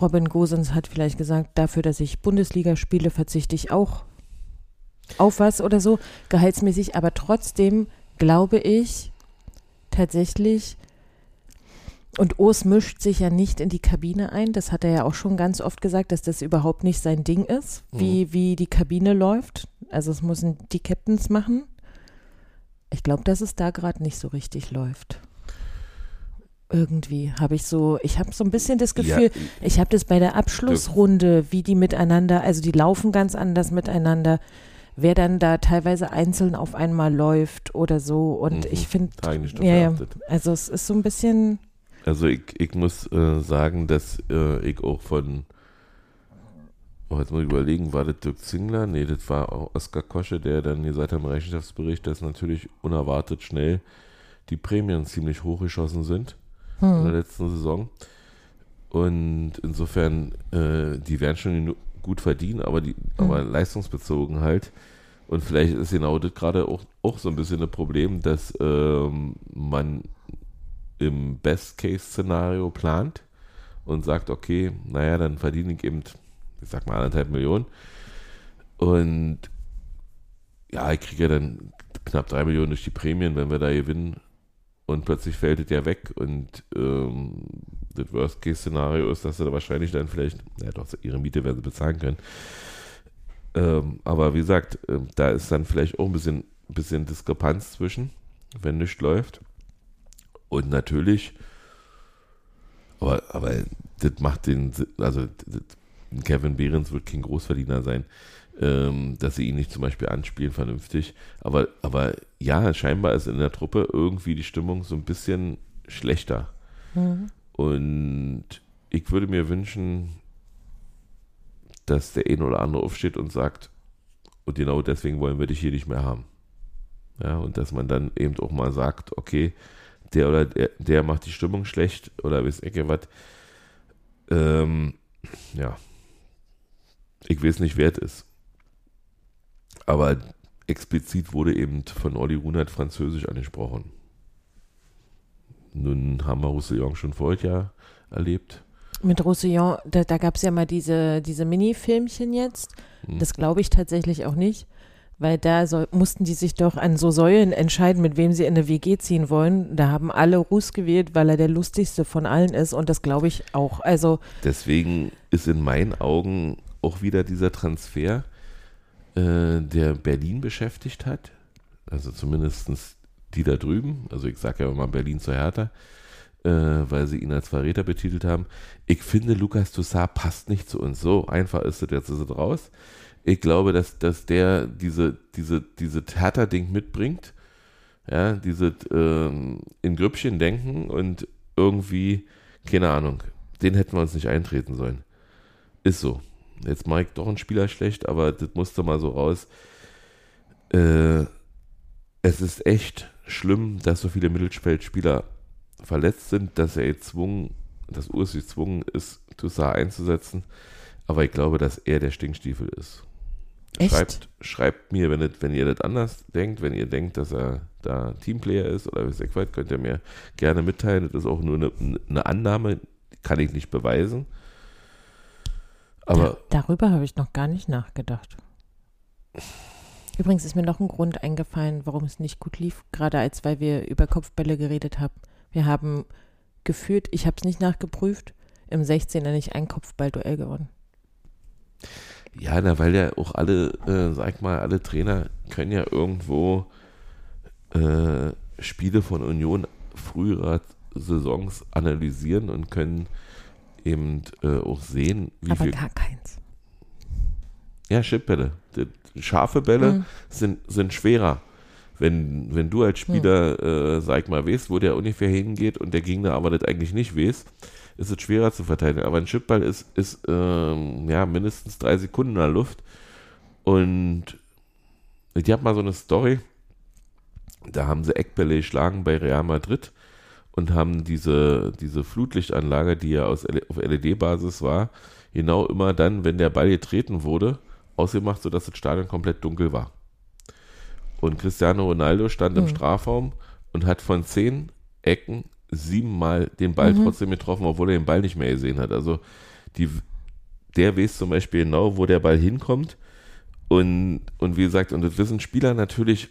Robin Gosens hat vielleicht gesagt, dafür, dass ich Bundesliga spiele, verzichte ich auch auf was oder so, gehaltsmäßig. Aber trotzdem glaube ich tatsächlich, und Urs mischt sich ja nicht in die Kabine ein. Das hat er ja auch schon ganz oft gesagt, dass das überhaupt nicht sein Ding ist, wie, mhm. wie die Kabine läuft. Also es müssen die Captains machen. Ich glaube, dass es da gerade nicht so richtig läuft irgendwie habe ich so, ich habe so ein bisschen das Gefühl, ja, ich habe das bei der Abschlussrunde, wie die miteinander, also die laufen ganz anders miteinander, wer dann da teilweise einzeln auf einmal läuft oder so und mhm, ich finde, ja, ja, also es ist so ein bisschen. Also ich, ich muss äh, sagen, dass äh, ich auch von, oh, jetzt muss ich überlegen, war das Dirk Zingler? Nee, das war auch Oskar Kosche, der dann gesagt hat im Rechenschaftsbericht, dass natürlich unerwartet schnell die Prämien ziemlich hochgeschossen sind hm. in der letzten Saison. Und insofern, äh, die werden schon gut verdienen, aber, die, hm. aber leistungsbezogen halt. Und vielleicht ist genau das gerade auch, auch so ein bisschen ein Problem, dass ähm, man im Best-Case-Szenario plant und sagt, okay, naja, dann verdiene ich eben, ich sag mal, anderthalb Millionen. Und ja, ich kriege ja dann knapp drei Millionen durch die Prämien, wenn wir da gewinnen und plötzlich fällt ja weg und ähm, das Worst-Case-Szenario ist, dass sie da wahrscheinlich dann vielleicht, ja doch, ihre Miete werden sie bezahlen können. Ähm, aber wie gesagt, äh, da ist dann vielleicht auch ein bisschen, bisschen Diskrepanz zwischen, wenn nichts läuft. Und natürlich, aber, aber das macht den, also Kevin Behrens wird kein Großverdiener sein ähm, dass sie ihn nicht zum Beispiel anspielen vernünftig. Aber, aber ja, scheinbar ist in der Truppe irgendwie die Stimmung so ein bisschen schlechter. Mhm. Und ich würde mir wünschen, dass der eine oder andere aufsteht und sagt, und genau deswegen wollen wir dich hier nicht mehr haben. Ja, und dass man dann eben auch mal sagt, okay, der oder der, der macht die Stimmung schlecht oder weiß ich was. Ähm, ja, ich weiß nicht, wer es ist. Aber explizit wurde eben von Olli Runert Französisch angesprochen. Nun haben wir Roussillon schon vorher ja erlebt. Mit Roussillon, da, da gab es ja mal diese, diese Mini-Filmchen jetzt. Hm. Das glaube ich tatsächlich auch nicht, weil da so, mussten die sich doch an so Säulen entscheiden, mit wem sie in eine WG ziehen wollen. Da haben alle Ruß gewählt, weil er der lustigste von allen ist und das glaube ich auch. Also Deswegen ist in meinen Augen auch wieder dieser Transfer äh, der Berlin beschäftigt hat. Also zumindest die da drüben. Also ich sage ja immer Berlin zu Hertha, äh, weil sie ihn als Verräter betitelt haben. Ich finde, Lukas Toussaint passt nicht zu uns. So einfach ist es, jetzt ist es raus. Ich glaube, dass, dass der diese, diese, diese Hertha-Ding mitbringt. Ja, diese ähm, in Grüppchen denken und irgendwie, keine Ahnung, den hätten wir uns nicht eintreten sollen. Ist so. Jetzt ich doch einen Spieler schlecht, aber das musste mal so raus. Äh, es ist echt schlimm, dass so viele Mittelfeldspieler verletzt sind, dass er gezwungen, dass Urs gezwungen ist, Toussaint einzusetzen. Aber ich glaube, dass er der Stinkstiefel ist. Echt? Schreibt, schreibt mir, wenn, das, wenn ihr das anders denkt, wenn ihr denkt, dass er da Teamplayer ist oder wie ich weiß, könnt ihr mir gerne mitteilen. Das ist auch nur eine, eine Annahme, kann ich nicht beweisen. Aber Da, darüber habe ich noch gar nicht nachgedacht. Übrigens ist mir noch ein Grund eingefallen, warum es nicht gut lief, gerade als weil wir über Kopfbälle geredet haben. Wir haben gefühlt, ich habe es nicht nachgeprüft, im 16er nicht ein Kopfballduell gewonnen. Ja, na, weil ja auch alle, äh, sag mal, alle Trainer können ja irgendwo äh, Spiele von Union früherer Saisons analysieren und können eben äh, auch sehen, wie Aber viel. gar keins. Ja, Chipbälle. Scharfe Bälle Mhm. sind, sind schwerer. Wenn, wenn du als Spieler, äh, sag mal, weißt, wo der ungefähr hingeht und der Gegner aber das eigentlich nicht weiß, ist es schwerer zu verteidigen. Aber ein Chipball ist, ist ähm, ja, mindestens drei Sekunden in der Luft. Und ich habe mal so eine Story, da haben sie Eckbälle geschlagen bei Real Madrid und haben diese, diese Flutlichtanlage, die ja aus, auf LED-Basis war, genau immer dann, wenn der Ball getreten wurde, ausgemacht, sodass das Stadion komplett dunkel war. Und Cristiano Ronaldo stand im Mhm. Strafraum und hat von zehn Ecken siebenmal den Ball Mhm. trotzdem getroffen, obwohl er den Ball nicht mehr gesehen hat. Also die, der weiß zum Beispiel genau, wo der Ball hinkommt. Und, und wie gesagt, und das wissen Spieler natürlich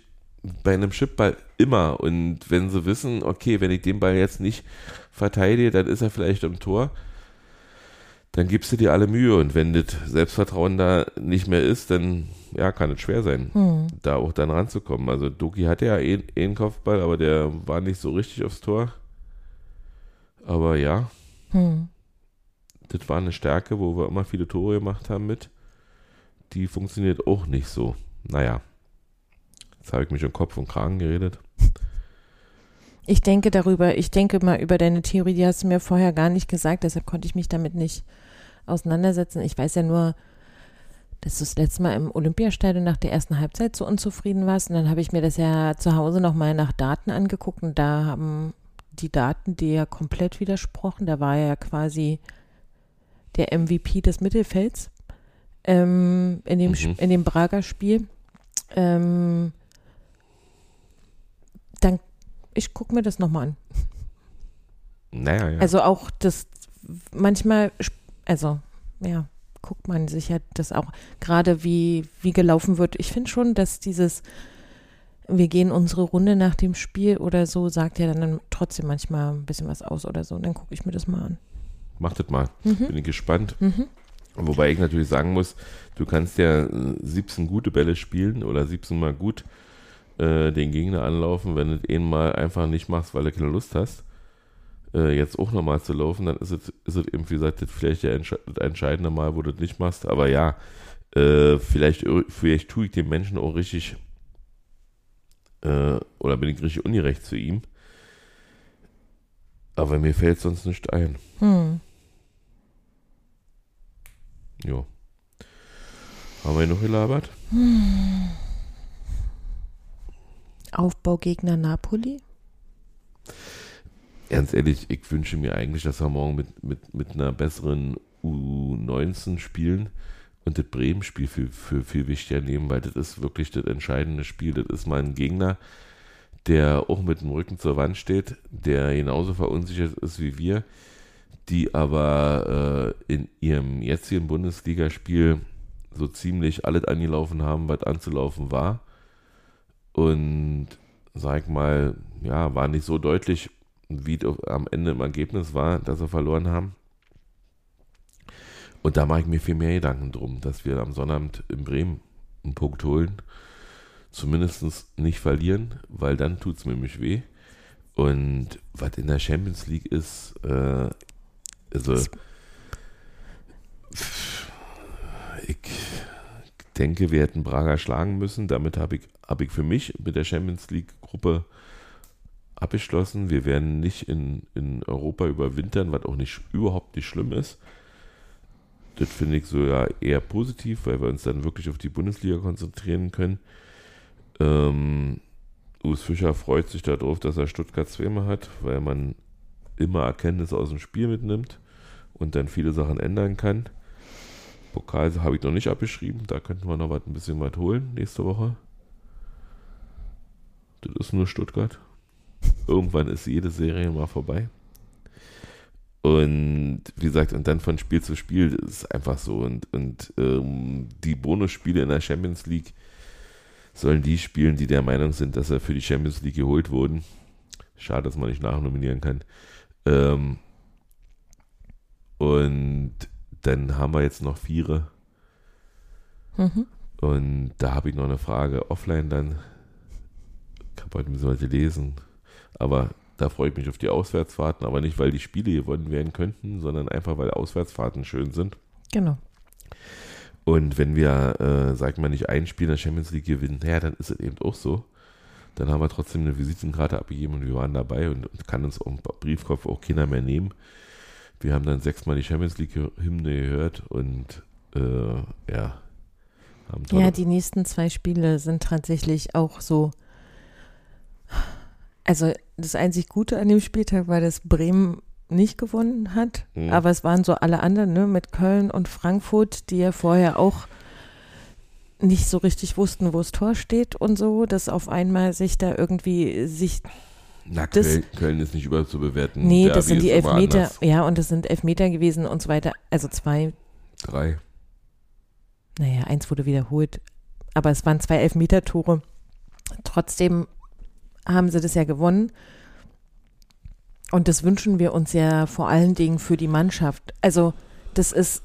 bei einem Chipball immer. Und wenn sie wissen, okay, wenn ich den Ball jetzt nicht verteidige, dann ist er vielleicht im Tor, dann gibst du dir alle Mühe. Und wenn das Selbstvertrauen da nicht mehr ist, dann ja, kann es schwer sein, Hm. da auch dann ranzukommen. Also Doki hatte ja eh, eh einen Kopfball, aber der war nicht so richtig aufs Tor. Aber ja, Hm. das war eine Stärke, wo wir immer viele Tore gemacht haben mit. Die funktioniert auch nicht so. Naja, jetzt habe ich mich um Kopf und Kragen geredet. Ich denke darüber, ich denke mal über deine Theorie, die hast du mir vorher gar nicht gesagt, deshalb konnte ich mich damit nicht auseinandersetzen. Ich weiß ja nur, dass du das letzte Mal im Olympiastadion nach der ersten Halbzeit so unzufrieden warst. Und dann habe ich mir das ja zu Hause nochmal nach Daten angeguckt und da haben die Daten dir ja komplett widersprochen. Da war ja quasi der MVP des Mittelfelds ähm, in, dem, Mhm. In dem Prager Spiel. Ähm, ich gucke mir das nochmal an. Naja, ja. Also auch das manchmal, also ja, guckt man sich ja das auch gerade wie, wie gelaufen wird. Ich finde schon, dass dieses, wir gehen unsere Runde nach dem Spiel oder so, sagt ja dann trotzdem manchmal ein bisschen was aus oder so. Und dann gucke ich mir das mal an. Mach das mal. Mhm. Bin ich gespannt. Mhm. Wobei ich natürlich sagen muss, du kannst ja äh, 17 gute Bälle spielen oder 17 mal gut äh, den Gegner anlaufen. Wenn du den mal einfach nicht machst, weil du keine Lust hast, äh, jetzt auch nochmal zu laufen, dann ist es, ist es eben, wie gesagt, das vielleicht der Entsche das entscheidende Mal, wo du das nicht machst. Aber ja, äh, vielleicht, vielleicht tue ich dem Menschen auch richtig äh, oder bin ich richtig ungerecht zu ihm. Aber mir fällt sonst nicht ein. Hm. Jo. Haben wir noch gelabert? Aufbaugegner Napoli? Ganz ehrlich, ich wünsche mir eigentlich, dass wir morgen mit, mit, mit einer besseren U19 spielen und das Bremen-Spiel für, für viel wichtiger nehmen, weil das ist wirklich das entscheidende Spiel. Das ist mal ein Gegner, der auch mit dem Rücken zur Wand steht, der genauso verunsichert ist wie wir, die aber äh, in ihrem jetzigen Bundesligaspiel so ziemlich alles angelaufen haben, was anzulaufen war. Und sag mal, ja, war nicht so deutlich, wie es am Ende im Ergebnis war, dass sie verloren haben. Und da mache ich mir viel mehr Gedanken drum, dass wir am Sonnabend in Bremen einen Punkt holen. Zumindest nicht verlieren, weil dann tut es mir nämlich weh. Und was in der Champions League ist, äh, also ich denke, wir hätten Braga schlagen müssen. Damit habe ich, hab ich für mich mit der Champions League-Gruppe abgeschlossen. Wir werden nicht in, in Europa überwintern, was auch nicht überhaupt nicht schlimm ist. das finde ich so ja eher positiv, weil wir uns dann wirklich auf die Bundesliga konzentrieren können. Ähm, Urs Fischer freut sich darauf, dass er Stuttgart zweimal hat, weil man immer Erkenntnisse aus dem Spiel mitnimmt und dann viele Sachen ändern kann. Pokal habe ich noch nicht abgeschrieben, da könnten wir noch was, ein bisschen was holen nächste Woche. Das ist nur Stuttgart. Irgendwann ist jede Serie mal vorbei. Und wie gesagt, und dann von Spiel zu Spiel ist einfach so. Und, und ähm, die Bonusspiele in der Champions League sollen die spielen, die der Meinung sind, dass er für die Champions League geholt wurden. Schade, dass man nicht nachnominieren kann. Ähm, und dann haben wir jetzt noch Viere. Mhm. Und da habe ich noch eine Frage offline dann. Ich habe heute ein bisschen was gelesen. Aber da freue ich mich auf die Auswärtsfahrten, aber nicht, weil die Spiele gewonnen werden könnten, sondern einfach, weil Auswärtsfahrten schön sind. Genau. Und wenn wir, äh, sag mal, nicht ein Spiel in der Champions League gewinnen, ja, dann ist es eben auch so. Dann haben wir trotzdem eine Visitenkarte abgegeben und wir waren dabei und, und kann uns am Briefkopf auch keiner mehr nehmen. Wir haben dann sechsmal die Champions League-Hymne gehört und äh, ja. ja, die nächsten zwei Spiele sind tatsächlich auch so also das einzig Gute an dem Spieltag war, dass Bremen nicht gewonnen hat, mhm. aber es waren so alle anderen, ne, mit Köln und Frankfurt, die ja vorher auch nicht so richtig wussten, wo das Tor steht und so, dass auf einmal sich da irgendwie sich na, Köln, Köln ist nicht überall zu bewerten. Nee, das sind die Elfmeter, ja, und das sind Elfmeter gewesen und so weiter, also zwei. Drei. Naja, eins wurde wiederholt, aber es waren zwei Elfmeter-Tore. Trotzdem haben sie das ja gewonnen. Und das wünschen wir uns ja vor allen Dingen für die Mannschaft. Also das ist,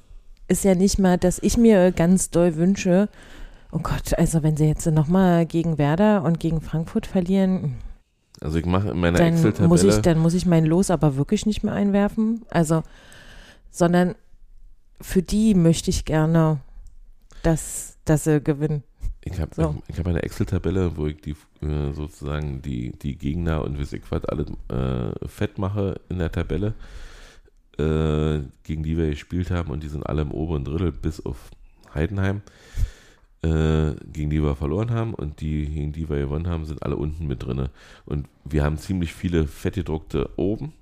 ist ja nicht mal, dass ich mir ganz doll wünsche, oh Gott, also wenn sie jetzt nochmal gegen Werder und gegen Frankfurt verlieren. Also ich mache in meiner Excel-Tabelle. Dann muss ich mein Los aber wirklich nicht mehr einwerfen. Also, sondern für die möchte ich gerne, dass, dass sie gewinnen. Ich habe so. ich, ich hab eine Excel-Tabelle, wo ich die äh, sozusagen die, die Gegner und wie ich was alle äh, fett mache in der Tabelle, äh, gegen die wir gespielt haben und die sind alle im oberen Drittel bis auf Heidenheim, äh, gegen die wir verloren haben und die, gegen die wir gewonnen haben, sind alle unten mit drin. Und wir haben ziemlich viele fettgedruckte oben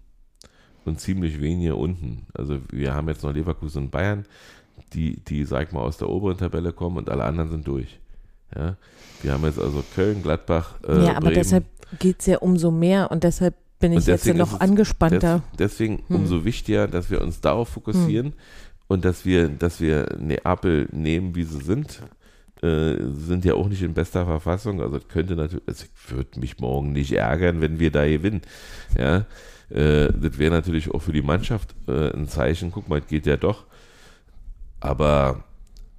und ziemlich wenige unten. Also wir haben jetzt noch Leverkusen und Bayern, die, die, sag ich mal, aus der oberen Tabelle kommen und alle anderen sind durch. Ja, wir haben jetzt also Köln, Gladbach. Äh, ja, aber Bremen. deshalb geht es ja umso mehr und deshalb bin ich jetzt noch angespannter. Des, deswegen hm. umso wichtiger, dass wir uns darauf fokussieren hm. und dass wir, dass wir Neapel nehmen, wie sie sind. Äh, sind ja auch nicht in bester Verfassung. Also könnte natürlich, es würde mich morgen nicht ärgern, wenn wir da gewinnen. Ja, äh, das wäre natürlich auch für die Mannschaft äh, ein Zeichen. Guck mal, es geht ja doch. Aber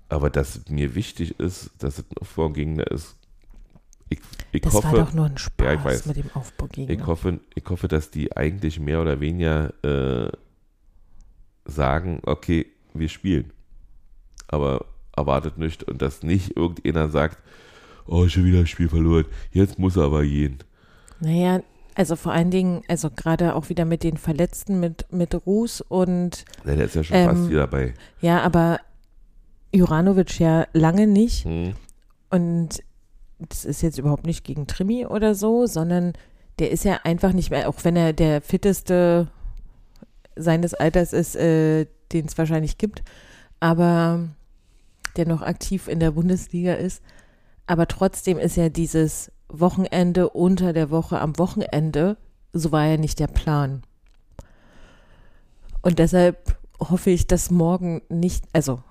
aber dass mir wichtig ist, dass es ein Aufbaugegner ist. Ich, ich das hoffe, war doch nur ein Spaß ja, ich weiß, mit dem Aufbaugegner. Ich hoffe, ich hoffe, dass die eigentlich mehr oder weniger äh, sagen, okay, wir spielen. Aber erwartet nicht und dass nicht irgendjemand sagt, oh, schon wieder ein Spiel verloren, jetzt muss er aber gehen. Naja, also vor allen Dingen, also gerade auch wieder mit den Verletzten, mit, mit Ruß und. Ja, der ist ja schon ähm, fast wieder dabei. Ja, aber Juranovic ja lange nicht. Hm. Und das ist jetzt überhaupt nicht gegen Trimi oder so, sondern der ist ja einfach nicht mehr, auch wenn er der fitteste seines Alters ist, äh, den es wahrscheinlich gibt, aber der noch aktiv in der Bundesliga ist. Aber trotzdem ist ja dieses Wochenende unter der Woche am Wochenende, so war ja nicht der Plan. Und deshalb hoffe ich, dass morgen nicht, also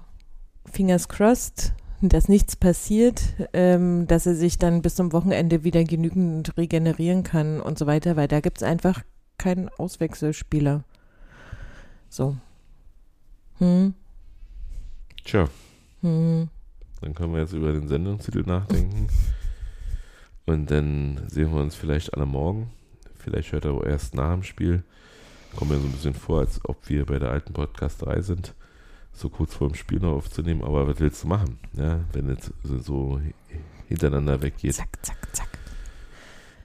fingers crossed, dass nichts passiert, ähm, dass er sich dann bis zum Wochenende wieder genügend regenerieren kann und so weiter, weil da gibt es einfach keinen Auswechselspieler. So. Hm. Tja. Hm. Dann können wir jetzt über den Sendungstitel nachdenken. Und dann sehen wir uns vielleicht alle morgen. Vielleicht hört er auch erst nach dem Spiel. Kommen mir so ein bisschen vor, als ob wir bei der alten Podcast 3 sind so kurz vor dem Spiel noch aufzunehmen, aber was willst du machen, ja, wenn es so hintereinander weggeht. Zack, zack, zack.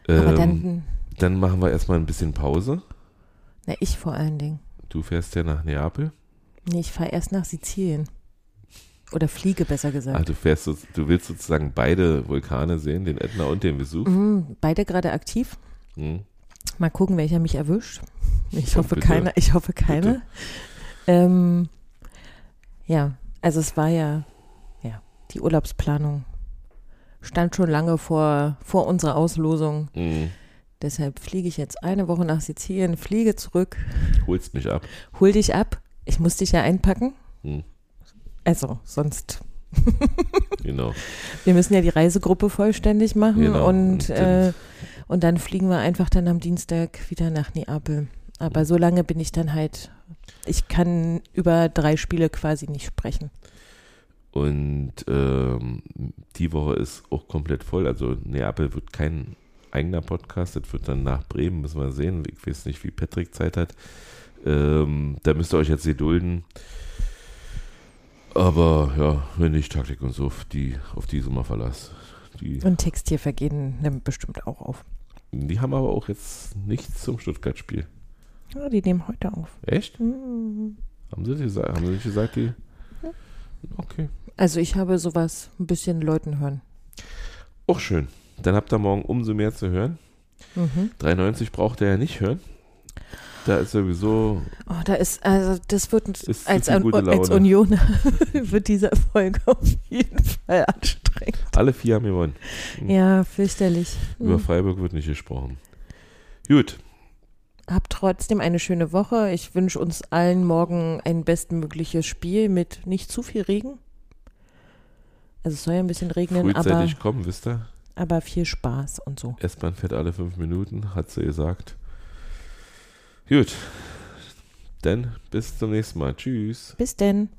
Ähm, dann, dann machen wir erstmal ein bisschen Pause. Na, ich vor allen Dingen. Du fährst ja nach Neapel. Nee, ich fahre erst nach Sizilien. Oder fliege, besser gesagt. Ah, du, fährst, du willst sozusagen beide Vulkane sehen, den Ätna und den Vesuv. Mhm, beide gerade aktiv. Mhm. Mal gucken, welcher mich erwischt. Ich hoffe bitte. keiner. Ich hoffe keine. Ähm, ja, also es war ja, ja, die Urlaubsplanung stand schon lange vor, vor unserer Auslosung. Mhm. Deshalb fliege ich jetzt eine Woche nach Sizilien, fliege zurück, Holst mich ab. hol dich ab. Ich muss dich ja einpacken. Mhm. Also, sonst. Genau. Wir müssen ja die Reisegruppe vollständig machen Genau. und, äh, und dann fliegen wir einfach dann am Dienstag wieder nach Neapel. Aber so lange bin ich dann halt, ich kann über drei Spiele quasi nicht sprechen. Und ähm, die Woche ist auch komplett voll. Also Neapel wird kein eigener Podcast. Das wird dann nach Bremen, müssen wir sehen. Ich weiß nicht, wie Patrick Zeit hat. Ähm, da müsst ihr euch jetzt gedulden. Aber ja, wenn nicht Taktik und so, auf die, auf die Sommer Verlass. Die, Und Textierver gehen nimmt bestimmt auch auf. die haben aber auch jetzt nichts zum Stuttgart-Spiel. Ja, die nehmen heute auf. Echt? Mhm. Haben sie, gesagt, haben sie nicht gesagt, die? Okay. Also ich habe sowas ein bisschen Leuten hören. Auch schön. Dann habt ihr morgen umso mehr zu hören. Mhm. 93 braucht er ja nicht hören. Da ist sowieso, Oh, da ist, also das wird Ist als, gute als Laune. Union wird diese Folge auf jeden Fall anstrengend. alle vier haben gewonnen. Ja, fürchterlich. Über Mhm. Freiburg wird nicht gesprochen. Gut, Habt trotzdem eine schöne Woche. Ich wünsche uns allen morgen ein bestmögliches Spiel mit nicht zu viel Regen. Also es soll ja ein bisschen regnen, aber, frühzeitig kommen, wisst ihr? aber viel Spaß und so. S-Bahn fährt alle fünf Minuten, hat sie gesagt. Gut, dann bis zum nächsten Mal. Tschüss. Bis denn.